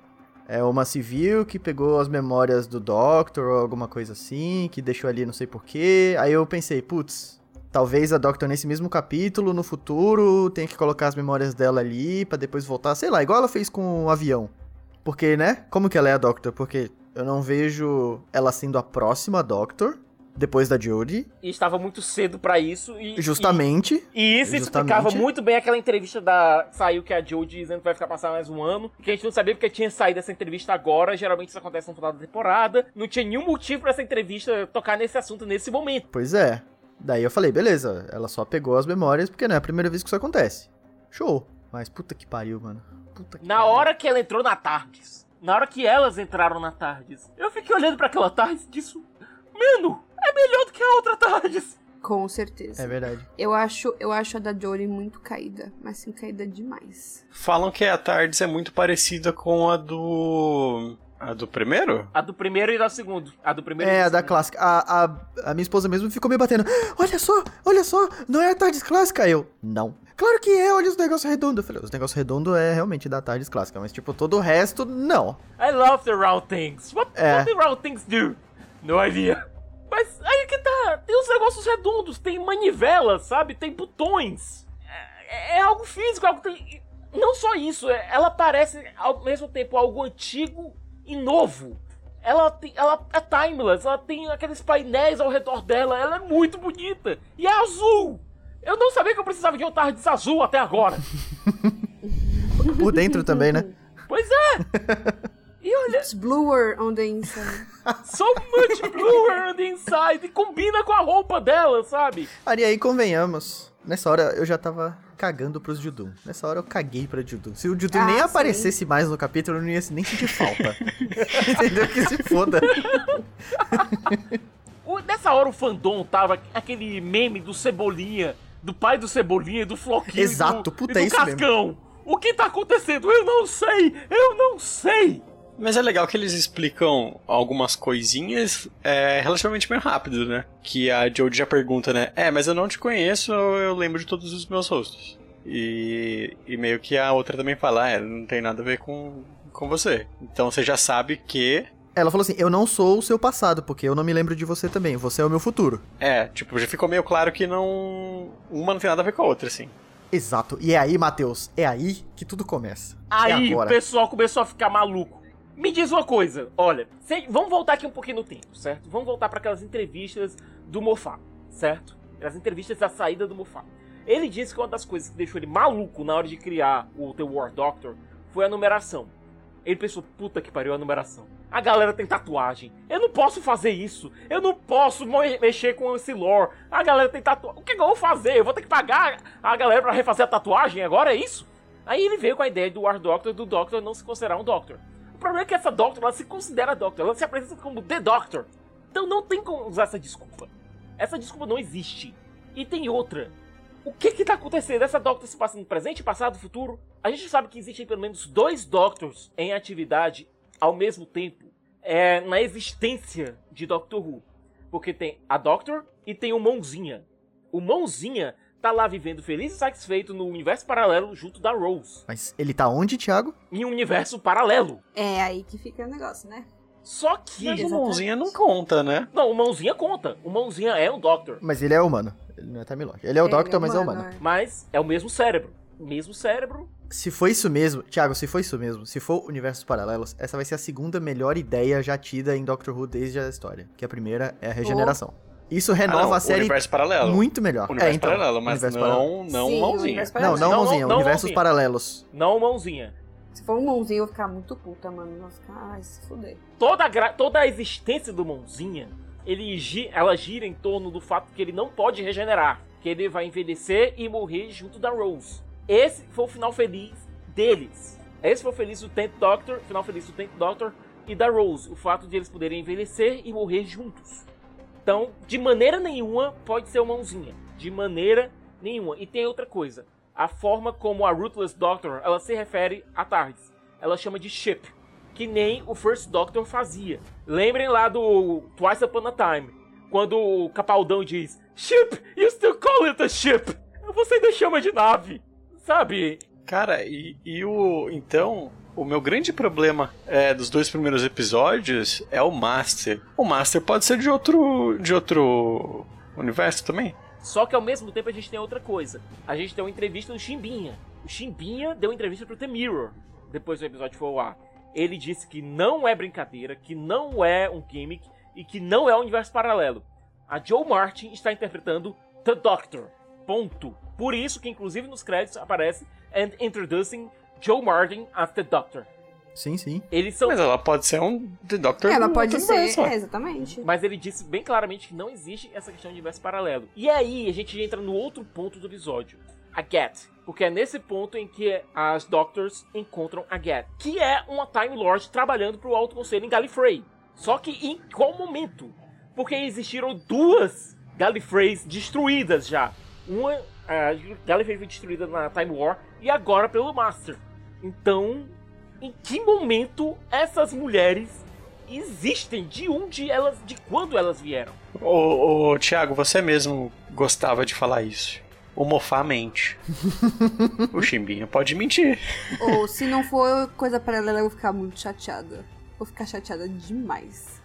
É uma civil que pegou as memórias do Doctor ou alguma coisa assim, que deixou ali não sei porquê. Aí eu pensei, putz, talvez a Doctor nesse mesmo capítulo, no futuro, tenha que colocar as memórias dela ali pra depois voltar, sei lá, igual ela fez com o avião. Porque, né? Como que ela é a Doctor? Porque eu não vejo ela sendo a próxima Doctor, depois da Jodie, E estava muito cedo pra isso. E, justamente. E, e isso Justamente. explicava muito bem aquela entrevista da. Saiu que a Joe dizendo que vai ficar passar mais um ano. Que a gente não sabia porque tinha saído essa entrevista agora. Geralmente isso acontece no final da temporada. Não tinha nenhum motivo pra essa entrevista tocar nesse assunto nesse momento. Pois é. Daí eu falei, beleza, ela só pegou as memórias porque não é a primeira vez que isso acontece. Show. Mas puta que pariu, mano. Puta que Na pariu. hora que ela entrou na Tardes. Na hora que elas entraram na Tardes. Eu fiquei olhando pra aquela Tardes e disse. Mano, é melhor do que a outra Tardes. Com certeza. É verdade. Eu acho, eu acho a da Jory muito caída, mas sim caída demais. Falam que a Tardes é muito parecida com a do. A do primeiro? A do primeiro e da segundo. A do primeiro e É, a da clássica. A, a, a minha esposa mesmo ficou me batendo. Olha só, olha só, não é a Tardes clássica? Eu, não. Claro que é, olha os negócios redondos. Eu falei, os negócios redondos é realmente da Tardes clássica, mas tipo, todo o resto, não. I love the round things. What, É. what the round things do? No idea. Mas aí que tá, tem os negócios redondos, tem manivelas, sabe? Tem botões. É, é algo físico, algo tem. Não só isso, é- ela parece ao mesmo tempo algo antigo e novo. Ela, tem, ela é timeless, ela tem aqueles painéis ao redor dela, ela é muito bonita. E é azul! Eu não sabia que eu precisava de um Tardes azul até agora. Por dentro também, né? Pois é! E olha, It's bluer on the inside. so much bluer on the inside. Combina com a roupa dela, sabe? Ari, aí convenhamos. Nessa hora eu já tava cagando pros Judum. Nessa hora eu caguei pra Judum. Se o Judum Ah, nem sim. aparecesse mais no capítulo, eu não ia nem sentir falta. Entendeu? Que se foda. O- Nessa hora o fandom tava aquele meme do Cebolinha, do pai do Cebolinha, do Floquinho Exato, e do, puta, e do é isso mesmo. Cascão. O que tá acontecendo? Eu não sei! Eu não sei! Mas é legal que eles explicam algumas coisinhas é, relativamente meio rápido, né? Que a Jodie já pergunta, né? É, mas eu não te conheço, eu lembro de todos os meus rostos. E, e meio que a outra também fala, é, não tem nada a ver com, com você. Então você já sabe que. Ela falou assim: Eu não sou o seu passado, porque eu não me lembro de você também. Você é o meu futuro. É, tipo, já ficou meio claro que não. Uma não tem nada a ver com a outra, assim. Exato. E é aí, Matheus, é aí que tudo começa. Aí é o pessoal começou a ficar maluco. Me diz uma coisa, olha, cê- vamos voltar aqui um pouquinho no tempo, certo? Vamos voltar para aquelas entrevistas do Mofá, certo? As entrevistas da saída do Mofá. Ele disse que uma das coisas que deixou ele maluco na hora de criar o The War Doctor foi a numeração. Ele pensou, puta que pariu a numeração. A galera tem tatuagem. Eu não posso fazer isso. Eu não posso mexer com esse lore. A galera tem tatuagem. O que, eu vou fazer? Eu vou ter que pagar a galera pra refazer a tatuagem agora? É isso? Aí ele veio com a ideia do War Doctor, do Doctor não se considerar um Doctor. Problema é que essa Doctor, ela se considera Doctor. Ela se apresenta como The Doctor. Então não tem como usar essa desculpa. Essa desculpa não existe. E tem outra. O que que tá acontecendo? Essa Doctor se passa no presente, passado, futuro? A gente sabe que existem pelo menos dois Doctors em atividade ao mesmo tempo é, na existência de Doctor Who. Porque tem a Doctor e tem o Mãozinha. O Mãozinha tá lá vivendo feliz e satisfeito no universo paralelo junto da Rose. Mas ele tá onde, Thiago? Em um universo paralelo. É aí que fica o negócio, né? Só que. Mas o mãozinha não conta, né? Não, o Mãozinha conta. O Mãozinha é um Doctor. Mas ele é humano. Ele não é Time Lord. Ele é o Ele Doctor, mas é humano. é. Mas é o mesmo cérebro. Mesmo cérebro. Se for isso mesmo, Thiago, se for isso mesmo, se for universos paralelos, essa vai ser a segunda melhor ideia já tida em Doctor Who desde a história. Que a primeira é a regeneração. Isso Ah, renova não, a série Universo paralelo. muito melhor. Universo é, então, paralelo, mas universo não, paralelo. não Sim, o mãozinha. universo Não, não, Não, mãozinha, não universos mãozinha. paralelos. Não Mãozinha. Se for um mãozinho, eu vou ficar muito puta, mano. Eu vou ficar, ai, se fuder. Toda a, gra- toda a existência do Mãozinha, ele gi- ela gira em torno do fato que ele não pode regenerar. Que ele vai envelhecer e morrer junto da Rose. Esse foi o final feliz deles. Esse foi o feliz do Tenth Doctor, final feliz do Tenth Doctor e da Rose. O fato de eles poderem envelhecer e morrer juntos. Então, de maneira nenhuma pode ser Mãozinha. De maneira nenhuma. E tem outra coisa. A forma como a Ruthless Doctor, ela se refere a TARDIS. Ela chama de ship. Que nem o First Doctor fazia. Lembrem lá do Twice Upon a Time. Quando o Capaldão diz Ship, you still call it a ship. Você ainda chama de nave. Sabe? Cara, e, e o. Então, o meu grande problema é, dos dois primeiros episódios é o Master. O Master pode ser de outro. de outro universo também? Só que ao mesmo tempo a gente tem outra coisa. A gente tem uma entrevista do Chimbinha. O Chimbinha deu uma entrevista pro The Mirror depois do episódio foi ao ar. Ele disse que não é brincadeira, que não é um gimmick e que não é um universo paralelo. A Joe Martin está interpretando The Doctor. Ponto. Por isso que inclusive nos créditos aparece and introducing Joe Martin as The Doctor. Sim, sim. Eles são Mas ela pode ser um The Doctor Ela pode ser, universo, é, exatamente. Mas ele disse bem claramente que não existe essa questão de universo paralelo. E aí a gente entra no outro ponto do episódio. A Get. Porque é nesse ponto em que as Doctors encontram a Get. Que é uma Time Lord trabalhando pro Alto Conselho em Gallifrey. Só que em qual momento? Porque existiram duas Gallifreys destruídas já. Uma, a Gallifrey foi destruída na Time War e agora pelo Master. Então, em que momento essas mulheres existem? De onde elas, de quando elas vieram? Ô, ô, Thiago, você mesmo gostava de falar isso. O Mofá mente. o Chimbinha pode mentir. Ou se não for coisa paralela, eu vou ficar muito chateada. Vou ficar chateada demais.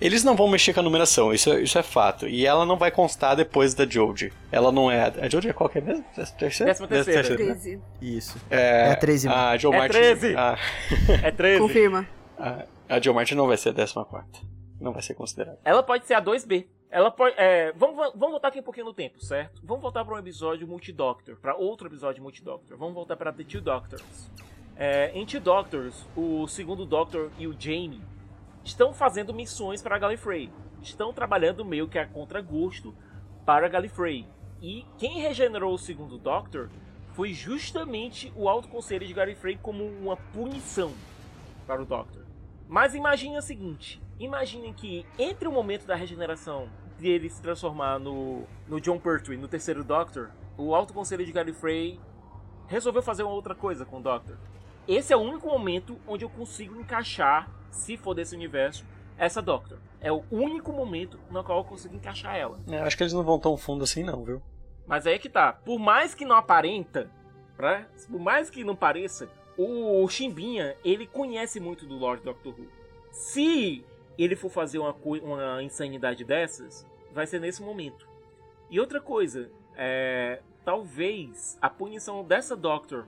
Eles não vão mexer com a numeração, isso é, isso é fato. E ela não vai constar depois da Jodie. Ela não é. A Jodie é qual que é mesmo? Décima terceira? Décima terceira. né? 13. Isso. É, É a 13 mesmo. A Joe É Martin. 13. A, É 13. Confirma. a, a Joe Martin não vai ser a décima quarta. Não vai ser considerada. Ela pode ser a 2B. Ela pode. é, vamos, vamos voltar aqui um pouquinho no tempo, certo? Vamos voltar para um episódio multidoctor. Para outro episódio multidoctor. Vamos voltar para The Two Doctors. É, em Two Doctors, o segundo Doctor e o Jamie estão fazendo missões para Gallifrey. Estão trabalhando meio que a contragosto para Gallifrey. E quem regenerou o segundo Doctor foi justamente o Alto Conselho de Gallifrey como uma punição para o Doctor. Mas imagine o seguinte: imaginem que entre o momento da regeneração de ele se transformar no, no John Pertwee, no terceiro Doctor, o Alto Conselho de Gallifrey resolveu fazer uma outra coisa com o Doctor. Esse é o único momento onde eu consigo encaixar, se for desse universo, essa Doctor. É o único momento no qual eu consigo encaixar ela. É, acho que eles não vão tão fundo assim, não, viu? Mas aí é que tá. Por mais que não aparenta, né? por mais que não pareça, o Chimbinha, ele conhece muito do Lord Doctor Who. Se ele for fazer uma, uma insanidade dessas, vai ser nesse momento. E outra coisa, é, talvez a punição dessa Doctor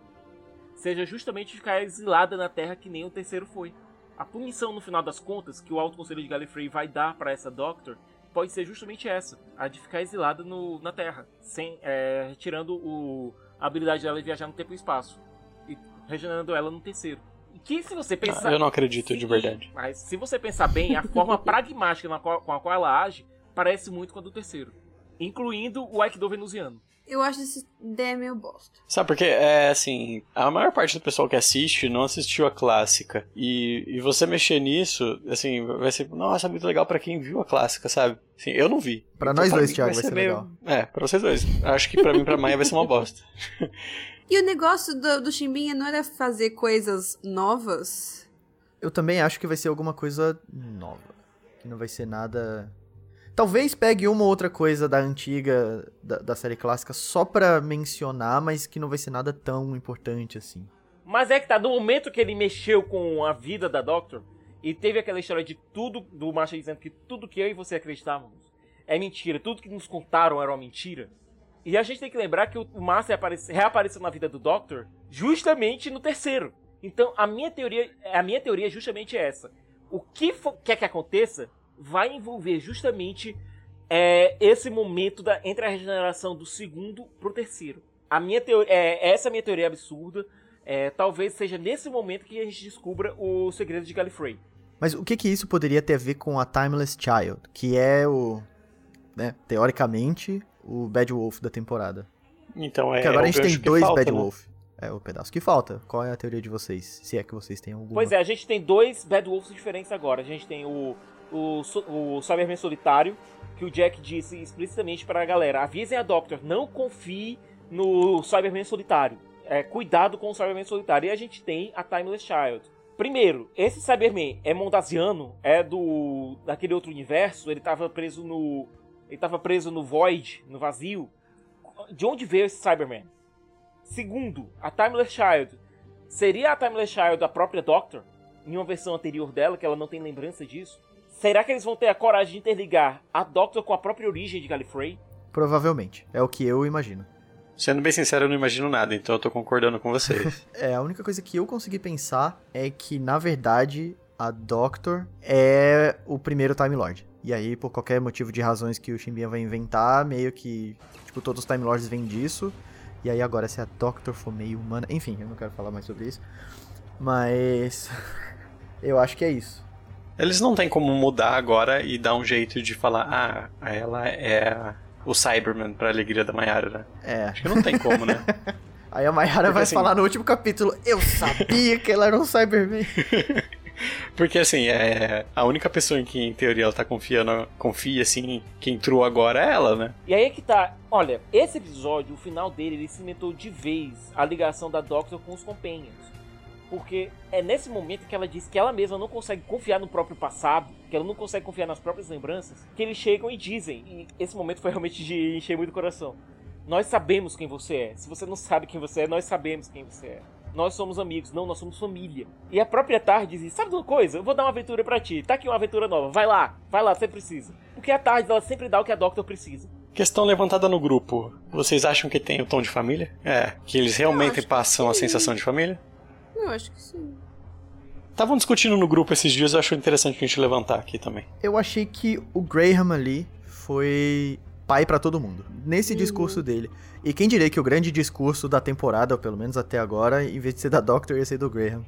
seja justamente ficar exilada na Terra que nem o terceiro foi. A punição, no final das contas, que o Alto Conselho de Gallifrey vai dar para essa Doctor pode ser justamente essa, a de ficar exilada no, na Terra, sem é, retirando o, a habilidade dela de viajar no tempo e espaço e regenerando ela no terceiro. E que se você pensar, Ah, eu não acredito de verdade. Mas se você pensar bem, a forma pragmática na qual- com a qual ela age parece muito com a do terceiro, incluindo o Aikido venusiano. Eu acho essa ideia meio bosta. Sabe porque é assim, a maior parte do pessoal que assiste não assistiu a clássica. E, e você mexer nisso, assim, vai ser, nossa, muito legal pra quem viu a clássica, sabe? Assim, eu não vi. Pra Então, nós dois, mim, Thiago, vai ser meio- É, pra vocês dois. Acho que pra mim e pra Maia vai ser uma bosta. E o negócio do, do Chimbinha não era fazer coisas novas? Eu também acho que vai ser alguma coisa nova. Que não vai ser nada. Talvez pegue uma ou outra coisa da antiga, da, da série clássica, só pra mencionar, mas que não vai ser nada tão importante assim. Mas é que tá, no momento que ele mexeu com a vida da Doctor, e teve aquela história de tudo, do Macho dizendo que tudo que eu e você acreditávamos é mentira, tudo que nos contaram era uma mentira. E a gente tem que lembrar que o aparece- reapareceu na vida do Doctor justamente no terceiro. Então a minha teoria, a minha teoria é justamente essa. O que quer que aconteça vai envolver justamente é, esse momento da, entre a regeneração do segundo pro terceiro. A minha teoria, é, essa é a minha teoria absurda. É, talvez seja nesse momento que a gente descubra o segredo de Gallifrey. Mas o que que isso poderia ter a ver com a Timeless Child, que é o, né, teoricamente, o Bad Wolf da temporada? Então é. Porque agora é a gente tem dois falta, Bad né? Wolf. É o pedaço que falta. Qual é a teoria de vocês? Se é que vocês têm alguma. Pois é, a gente tem dois Bad Wolves diferentes agora. A gente tem o, o, o Cyberman Solitário, que o Jack disse explicitamente para a galera: avisem a Doctor, não confie no Cyberman Solitário. É, cuidado com o Cyberman Solitário. E a gente tem a Timeless Child. Primeiro, esse Cyberman é mondasiano, é do daquele outro universo, ele tava preso no ele tava preso no Void, no vazio. De onde veio esse Cyberman? Segundo, a Timeless Child Seria a Timeless Child a própria Doctor? Em uma versão anterior dela, que ela não tem lembrança disso? Será que eles vão ter a coragem de interligar a Doctor com a própria origem de Gallifrey? Provavelmente. É o que eu imagino. Sendo bem sincero, eu não imagino nada, então eu tô concordando com vocês. É, a única coisa que eu consegui pensar é que, na verdade, a Doctor é o primeiro Time Lord. E aí, por qualquer motivo de razões que o Shimbia vai inventar, meio que, tipo, todos os Time Lords vêm disso. E aí agora, se a Doctor for meio humana... Enfim, eu não quero falar mais sobre isso. Mas... eu acho que é isso. Eles não têm como mudar agora e dar um jeito de falar, ah, ela é o Cyberman pra alegria da Mayara, né? É. Acho que não tem como, né? Aí a Mayara Porque, vai assim- falar no último capítulo, eu sabia que ela era um Cyberman. Porque assim, é a única pessoa em que em teoria ela tá confiando, confia assim, que entrou agora é ela, né? E aí é que tá. Olha, esse episódio, o final dele, ele cimentou de vez a ligação da Doctor com os Companions. Porque é nesse momento que ela diz que ela mesma não consegue confiar no próprio passado, que ela não consegue confiar nas próprias lembranças, que eles chegam e dizem. E esse momento foi realmente de encher muito o coração. Nós sabemos quem você é. Se você não sabe quem você é, nós sabemos quem você é. Nós somos amigos, não, nós somos família. E a própria Tarde diz: Sabe de uma coisa? Eu vou dar uma aventura pra ti. Tá aqui uma aventura nova. Vai lá, vai lá, você precisa. Porque a Tarde ela sempre dá o que a Doctor precisa. Questão levantada no grupo. Vocês acham que tem o tom de família? É. Que eles realmente passam a sensação de família? Eu acho que sim. Estavam discutindo no grupo esses dias, eu acho interessante a gente levantar aqui também. Eu achei que o Graham ali foi pai pra todo mundo. Nesse discurso dele. E quem diria que o grande discurso da temporada, ou pelo menos até agora, em vez de ser da Doctor, ia ser do Graham.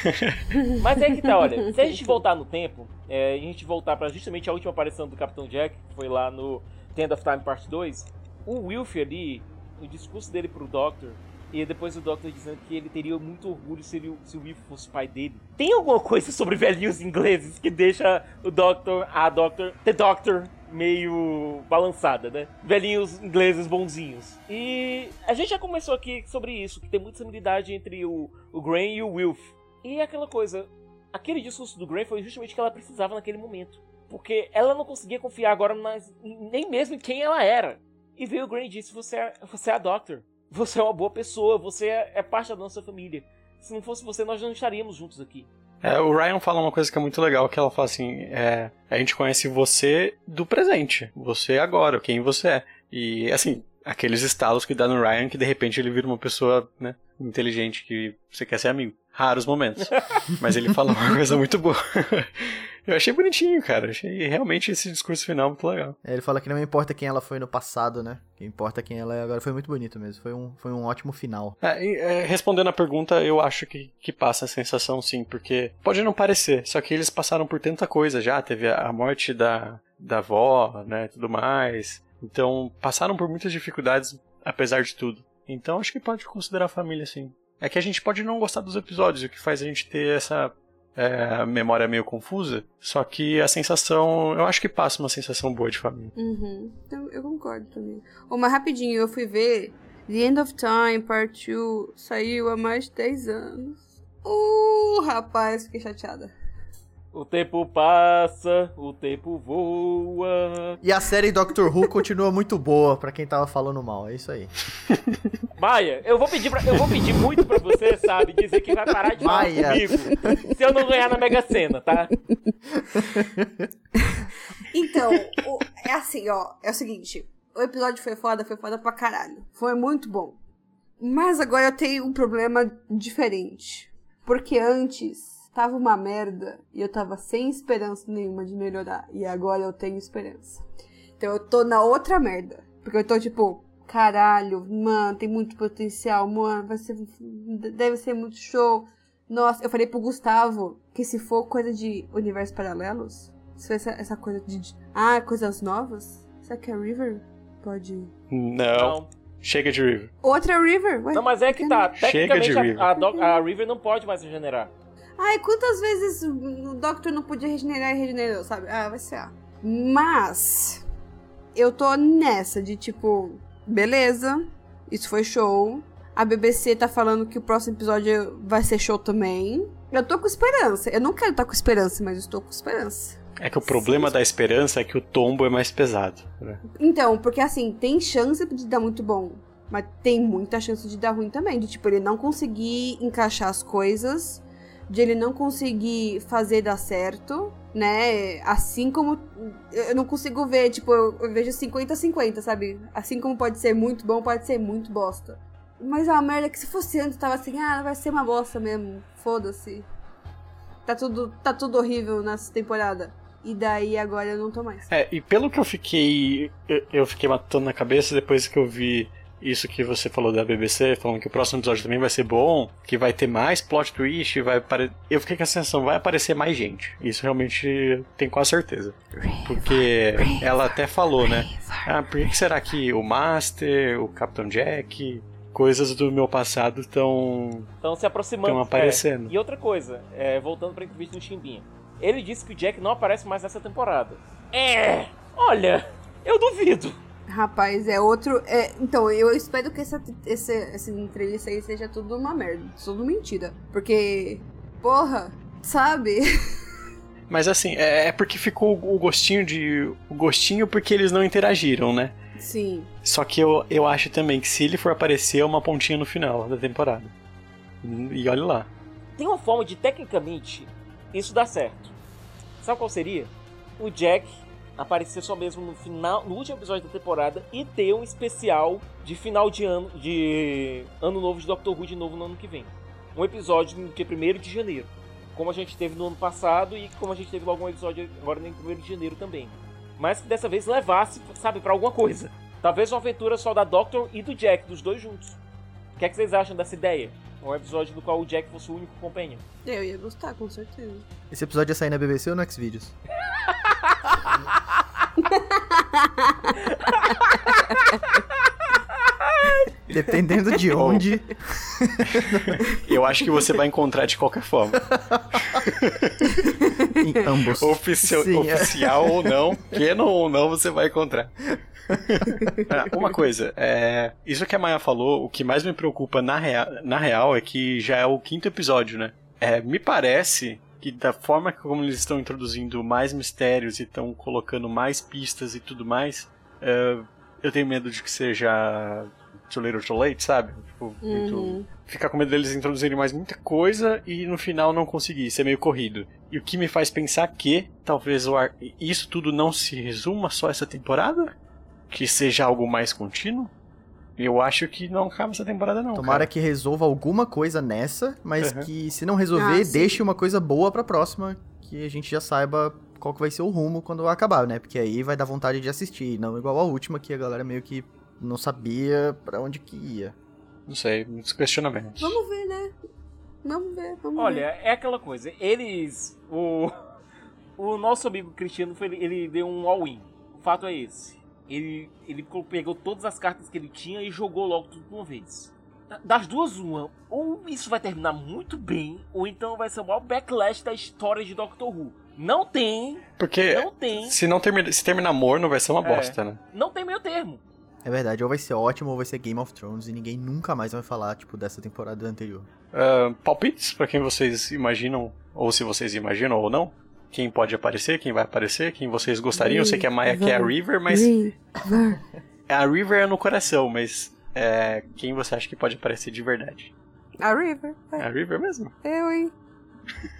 Mas é que tá, olha, se a gente voltar no tempo, é, e a gente voltar pra justamente a última aparição do Capitão Jack, que foi lá no The End of Time Part 2, o Wilf ali, o discurso dele pro Doctor, e depois o Doctor dizendo que ele teria muito orgulho se, ele, se o Wilf fosse pai dele. Tem alguma coisa sobre velhinhos ingleses que deixa o Doctor, a Doctor, The Doctor, meio balançada, né? Velhinhos ingleses bonzinhos. E a gente já começou aqui sobre isso, que tem muita similaridade entre o, o Graham e o Wilf. E é aquela coisa, aquele discurso do Graham foi justamente o que ela precisava naquele momento. Porque ela não conseguia confiar agora nas, nem mesmo em quem ela era. E veio o Graham e disse: Você é, você é a Doctor. Você é uma boa pessoa. Você é, é parte da nossa família. Se não fosse você, nós não estaríamos juntos aqui. É, o Ryan fala uma coisa que é muito legal, que ela fala assim, é, a gente conhece você do presente, você agora, quem você é. E, assim, aqueles estalos que dá no Ryan que de repente ele vira uma pessoa, né, inteligente que você quer ser amigo. Raros momentos. Mas ele fala uma coisa muito boa. Eu achei bonitinho, cara. Achei realmente esse discurso final muito legal. É, ele fala que não importa quem ela foi no passado, né? Que importa quem ela é agora. Foi muito bonito mesmo. Foi um, foi um ótimo final. É, e, é, respondendo a pergunta, eu acho que, que passa a sensação sim, porque pode não parecer, só que eles passaram por tanta coisa já. Teve a, a morte da, da avó, né? Tudo mais. Então, passaram por muitas dificuldades, apesar de tudo. Então, acho que pode considerar a família sim. É que a gente pode não gostar dos episódios, o que faz a gente ter essa é, memória meio confusa. Só que a sensação, eu acho que passa uma sensação boa de família. Uhum. Então, eu concordo também. Mas rapidinho, eu fui ver The End of Time, Part 2, saiu há mais de 10 anos. Uh, rapaz, fiquei chateada. O tempo passa, o tempo voa. E a série Doctor Who continua muito boa pra quem tava falando mal. É isso aí. Maia, eu vou pedir, pra, eu vou pedir muito pra você, sabe, dizer que vai parar de falar comigo se eu não ganhar na Mega Sena, tá? Então, o- é assim, ó. É o seguinte. O episódio foi foda, foi foda pra caralho. Foi muito bom. Mas agora eu tenho um problema diferente. Porque antes tava uma merda e eu tava sem esperança nenhuma de melhorar. E agora eu tenho esperança. Então eu tô na outra merda. Porque eu tô tipo, caralho, mano, tem muito potencial, mano, vai ser. Deve ser muito show. Nossa, eu falei pro Gustavo que se for coisa de universos paralelos, se for essa, essa coisa de. de- Ah, coisas novas? Será que a River pode. Não, Não, chega de River. Outra River? Ué, não mas é que tá. Chega de Tecnicamente, River. a, a, a River não pode mais regenerar. Ai, quantas vezes o Doctor não podia regenerar e regenerou, sabe? Ah, vai ser. ah. Mas. Eu tô nessa de tipo. Beleza, isso foi show. A BBC tá falando que o próximo episódio vai ser show também. Eu tô com esperança. Eu não quero estar com esperança, mas estou com esperança. É que o problema da esperança é que o tombo é mais pesado. Né? Então, porque assim, tem chance de dar muito bom. Mas tem muita chance de dar ruim também. De tipo, ele não conseguir encaixar as coisas. De ele não conseguir fazer dar certo, né? Assim como. Eu não consigo ver, tipo, eu, vejo 50-50, sabe? Assim como pode ser muito bom, pode ser muito bosta. Mas a merda é que se fosse antes, tava assim, ah, vai ser uma bosta mesmo. Foda-se. Tá tudo, tá tudo horrível nessa temporada. E daí agora eu não tô mais. É, e pelo que eu fiquei. Eu, eu fiquei matando na cabeça depois que eu vi isso que você falou da BBC, falando que o próximo episódio também vai ser bom, que vai ter mais plot twist, vai apare... Eu fiquei com a sensação, vai aparecer mais gente. Isso realmente tenho quase certeza. Porque ela até falou, né? Ah, por que será que o Master, o Capitão Jack, coisas do meu passado estão. Estão se aproximando. Tão aparecendo. É. E outra coisa, é, voltando pra entrevista do Chimbinha. Ele disse que o Jack não aparece mais nessa temporada. É! Olha, eu duvido. Rapaz, é outro. é, então, eu espero que essa, essa, essa entrevista aí seja tudo uma merda. Tudo mentira. Porque. Porra, sabe? Mas assim, é, é porque ficou o gostinho de. O gostinho porque eles não interagiram, né? Sim. Só que eu, eu acho também que se ele for aparecer, é uma pontinha no final da temporada. E olha lá. Tem uma forma de, tecnicamente, isso dar certo. Sabe qual seria? O Jack aparecer só mesmo no final, no último episódio da temporada e ter um especial de final de ano, de ano novo de Doctor Who de novo no ano que vem. Um episódio no dia 1 de janeiro. Como a gente teve no ano passado e como a gente teve logo um episódio agora no 1 de janeiro também. mas que dessa vez levasse, sabe, pra alguma coisa. Talvez uma aventura só da Doctor e do Jack, dos dois juntos. O que, é que vocês acham dessa ideia? Um episódio no qual o Jack fosse o único companheiro. Eu ia gostar, com certeza. Esse episódio ia sair na BBC ou no Xvideos? Dependendo de onde. Eu acho que você vai encontrar de qualquer forma. em ambos. Ofici- Sim, é. oficial ou não, pequeno ou não, você vai encontrar. Ah, Uma coisa, é, isso que a Maia falou, o que mais me preocupa na, rea- na real é que já é o quinto episódio, né? É, me parece que da forma como eles estão introduzindo mais mistérios e estão colocando mais pistas e tudo mais, é, eu tenho medo de que seja too little too late, sabe? Tipo, muito- ficar com medo deles introduzirem mais muita coisa e no final não conseguir, ser meio corrido. E o que me faz pensar que talvez ar... isso tudo não se resuma só essa temporada? Que seja algo mais contínuo? Eu acho que não acaba essa temporada não. Tomara cara. que resolva alguma coisa nessa, mas Uhum. que se não resolver, Ah, deixe uma coisa boa pra próxima, que a gente já saiba qual que vai ser o rumo quando acabar, né? Porque aí vai dar vontade de assistir, não igual a última que a galera meio que não sabia pra onde que ia. Não sei, muitos questionamentos. Vamos ver, né? Vamos ver, vamos Olha, ver. é aquela coisa. Eles. O. O nosso amigo Cristiano foi, ele deu um all-in. O fato é esse. Ele, ele pegou todas as cartas que ele tinha e jogou logo tudo de uma vez. Da- Das duas, uma. Ou isso vai terminar muito bem, ou então vai ser o maior backlash da história de Doctor Who. Não tem, Porque não tem, se não termina, se terminar amor, não vai ser uma É. bosta, né? não tem meio termo. É verdade, ou vai ser ótimo ou vai ser Game of Thrones e ninguém nunca mais vai falar, tipo, dessa temporada anterior. Ah, palpites pra quem vocês imaginam, ou se vocês imaginam ou não. Quem pode aparecer, quem vai aparecer, quem vocês gostariam. Eu sei que a Maia quer a River, mas River. a River é no coração, mas é, quem você acha que pode aparecer de verdade? A River. É a River mesmo? Eu, hein?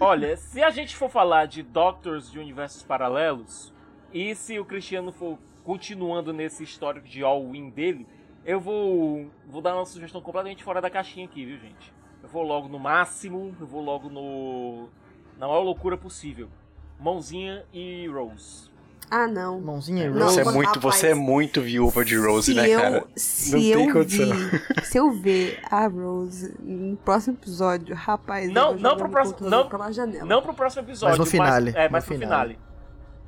Olha, se a gente for falar de Doctors de universos paralelos, e se o Cristiano for continuando nesse histórico de all-in dele, eu vou, vou dar uma sugestão completamente fora da caixinha aqui, viu, gente? Eu vou logo no máximo, eu vou logo no. na maior loucura possível. Mãozinha e Rose. Ah, não. Mãozinha e Não, você, é Rose. mas, muito, você é rapaz, muito viúva de Rose, se né, eu, cara? Se Não tem eu condição. ver, se eu ver a Rose no próximo episódio, rapaz, Não, eu não pro próximo- não- pela janela. Não pro próximo episódio, Mas no finale, é, no mas pro finale. finale.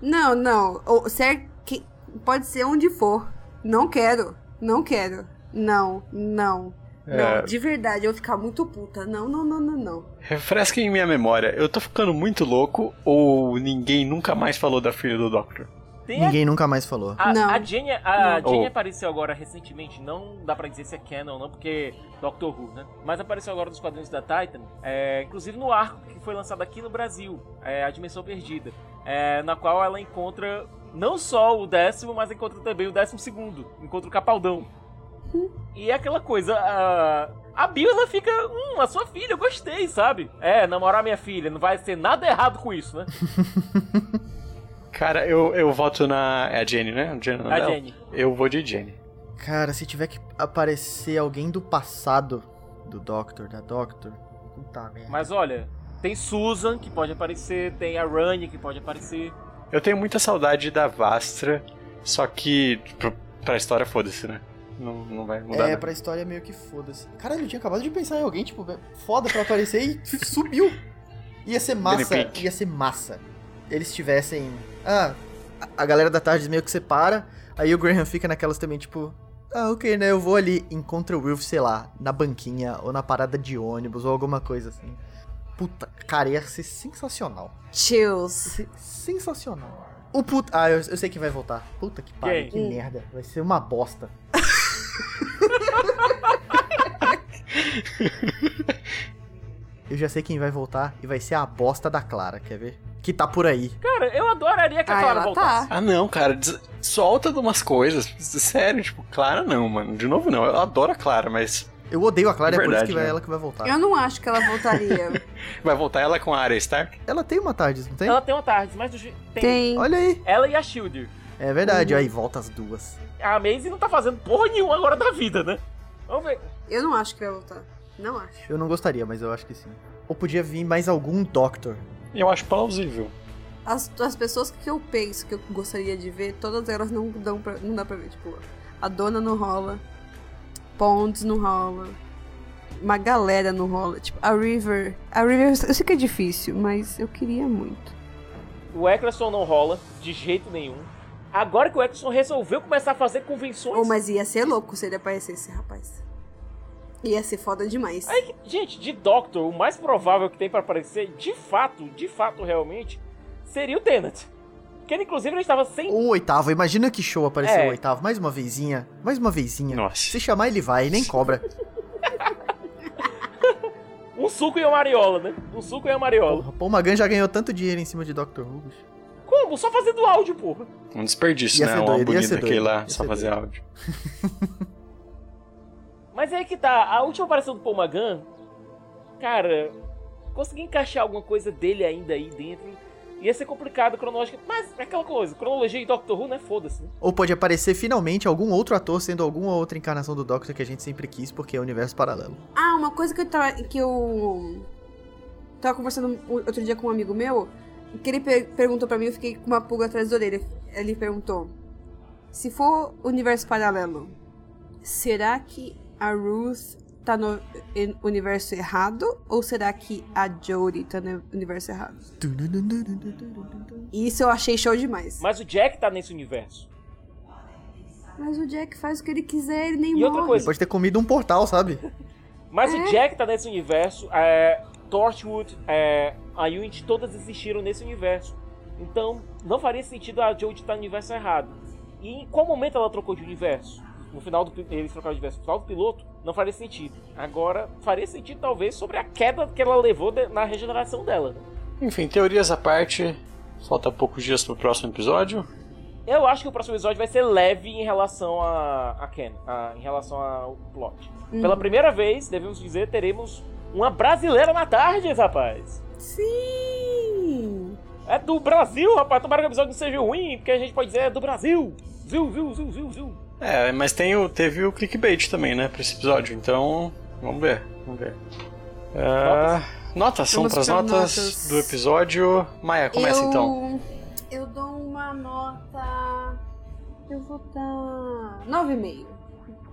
Não, não. Ou, se é que, pode ser onde for. Não quero. Não quero. Não, não. É. Não, de verdade, eu vou ficar muito puta. Não, não, não, não, não. Refresca em minha memória, eu tô ficando muito louco ou ninguém nunca mais falou da filha do Doctor? Tem a Ninguém nunca mais falou. A, Não. a Jenny, a Não. Jenny Oh. apareceu agora recentemente, não dá pra dizer se é canon ou não, porque Doctor Who, né? Mas apareceu agora nos quadrinhos da Titan, é, inclusive no arco que foi lançado aqui no Brasil, é, A Dimensão Perdida, é, na qual ela encontra não só o décimo, mas encontra também o décimo segundo, encontra o Capaldão. E é aquela coisa, a, a Bill ela fica, hum, a sua filha, eu gostei, sabe? É, namorar minha filha, não vai ser nada errado com isso, né? Cara, eu, eu voto na. É a Jenny, né? A Jenny, A? Jenny. Eu vou de Jenny. Cara, se tiver que aparecer alguém do passado do Doctor, da Doctor. Puta merda. Mas olha, tem Susan que pode aparecer, tem a Rani que pode aparecer. Eu tenho muita saudade da Vastra, só que pro, pra história foda-se, né? Não, não vai mudar. É, nada. pra história meio que foda-se. Caralho, eu tinha acabado de pensar em alguém, tipo, foda pra aparecer e subiu. Ia ser massa, ia ser massa. Eles tivessem. Ah, a- galera da tarde meio que separa, aí o Graham fica naquelas também, tipo. Ah, ok, né? Eu vou ali, encontra o Wilf, sei lá, na banquinha, ou na parada de ônibus, ou alguma coisa assim. Puta, cara, ia ser sensacional. Chills. Ia ser sensacional. O puta. Ah, eu, eu sei quem vai voltar. Puta que pariu, que merda. Vai ser uma bosta. Eu já sei quem vai voltar e vai ser a bosta da Clara, quer ver? Que tá por aí. Cara, eu adoraria que a Ah, Clara ela voltasse. tá. Ah, não, cara. des- Solta de umas coisas. Sério, tipo, Clara não, mano. De novo não. Eu adoro a Clara, mas Eu odeio a Clara, é por isso Verdade, que vai né? ela que vai voltar. Eu não acho que ela voltaria. vai voltar ela com a Arya Stark? Ela tem uma tarde, não tem? Ela tem uma tarde, mas tem. Tem. Olha aí. Ela e a Shielder. É verdade, Uhum. aí volta as duas. A Maisie não tá fazendo porra nenhuma agora da vida, né? Vamos ver. Eu não acho que vai voltar. Não acho. Eu não gostaria, mas eu acho que sim. Ou podia vir mais algum Doctor. Eu acho plausível. As, as pessoas que eu penso que eu gostaria de ver, todas elas não, dão pra, não dá pra ver. Tipo, a Dona não rola, Ponds não rola, uma galera não rola. Tipo, a River. A River eu sei que é difícil, mas eu queria muito. O Eccleston não rola de jeito nenhum. Agora que o Eccleston resolveu começar a fazer convenções. Oh, mas ia ser louco se ele aparecesse, rapaz. Ia ser foda demais. Aí, gente, de Doctor, o mais provável que tem pra aparecer, de fato, de fato, realmente, seria o Tennant. Que ele, inclusive, ele estava sem. O oitavo, imagina que show apareceu É. o oitavo. Mais uma vezinha, mais uma vezinha. Nossa. Se chamar, ele vai, nem cobra. Um suco e uma mariola, né? Um suco e uma mariola. Porra, Paul Magan já ganhou tanto dinheiro em cima de Dr. Who. Como? Só fazendo áudio, porra. Um desperdício, Ia né? ser Uma doido, ia bonita aquele lá, ia só fazer doido. áudio. Mas é aí que tá, a última aparição do Paul Magan, cara, conseguir encaixar alguma coisa dele ainda aí dentro ia ser complicado cronológico. Mas é aquela coisa, cronologia e Doctor Who, né? Foda-se, né? Ou pode aparecer finalmente algum outro ator sendo alguma outra encarnação do Doctor que a gente sempre quis, porque é universo paralelo. Ah, uma coisa que eu tava. que eu. Tava conversando outro dia com um amigo meu, que ele per- perguntou pra mim, eu fiquei com uma pulga atrás da orelha. Ele perguntou: Se for universo paralelo, será que a Ruth tá no universo errado? Ou será que a Jodie tá no universo errado? Isso eu achei show demais. Mas o Jack tá nesse universo. Mas o Jack faz o que ele quiser, ele nem E morre. outra coisa, Pode ter comido um portal, sabe? mas É? o Jack tá nesse universo, é, Torchwood, é, a Unity, todas existiram nesse universo. Então, não faria sentido a Jodie estar no universo errado. E em qual momento ela trocou de universo? No final do eles trocaram de universo, no final do piloto, não faria sentido. Agora, faria sentido talvez sobre a queda que ela levou de- na regeneração dela. né? Enfim, teorias à parte. Falta poucos dias pro próximo episódio. Eu acho que o próximo episódio vai ser leve em relação a, a Ken, a- em relação ao plot. Pela primeira vez, devemos dizer, teremos uma brasileira na tarde, rapaz. Sim! É do Brasil, rapaz. Tomara que o episódio não seja ruim, porque a gente pode dizer é do Brasil. Viu, viu, viu, viu, viu. É, mas tem o, teve o clickbait também, né, pra esse episódio. Então, vamos ver, vamos ver. Ah, notas, são pras pra notas, notas. do episódio. Maia, começa eu... então. Eu dou uma nota. Eu vou dar. 9,5.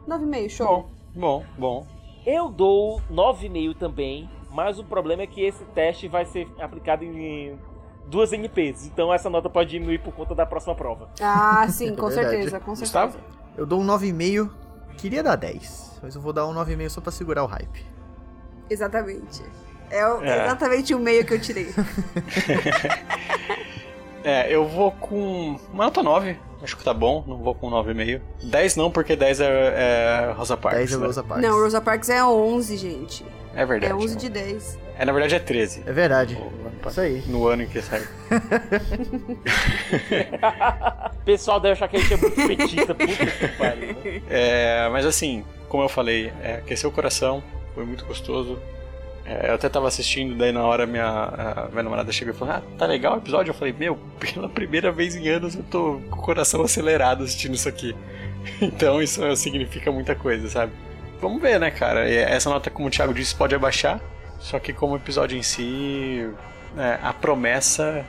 9,5, show. Bom, bom. Eu dou 9,5 também, mas o problema é que esse teste vai ser aplicado em duas NPs. Então essa nota pode diminuir por conta da próxima prova. Ah, sim, com Verdade. certeza, com certeza. Gustavo? Eu dou um 9,5. Queria dar 10, mas eu vou dar um 9,5 só pra segurar o hype. Exatamente. É, o- É. exatamente o meio que eu tirei. É, eu vou com uma nota 9. Acho que tá bom, não vou com 9,5. 10 não, porque 10 é, é Rosa Parks. 10 é né? Rosa Parks. Não, Rosa Parks é 11, gente. É verdade. É 11 de 10. É, na verdade é 13. É verdade. O- Isso aí. No ano em que saiu. O pessoal deve achar que a gente é muito petista, puta que pariu. né? É, mas assim, como eu falei, é, aqueceu o coração, foi muito gostoso. É, eu até tava assistindo, daí na hora minha, a minha namorada chegou e falou: Ah, tá legal o episódio? Eu falei: Meu, pela primeira vez em anos eu tô com o coração acelerado assistindo isso aqui. Então isso significa muita coisa, sabe? Vamos ver, né, cara? Essa nota, como o Thiago disse, pode abaixar. Só que como episódio em si, é, a promessa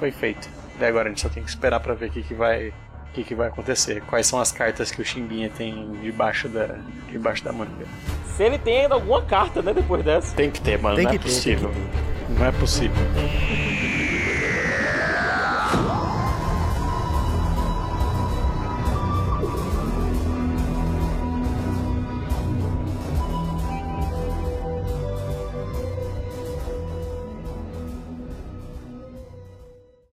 foi feita. Daí agora a gente só tem que esperar pra ver o que, que vai. O que, que vai acontecer? Quais são as cartas que o Chimbinha tem debaixo da, debaixo da manga? Se ele tem ainda alguma carta, né, depois dessa. Tem que ter, mano. Tem não que é ter, tem possível. Não é possível.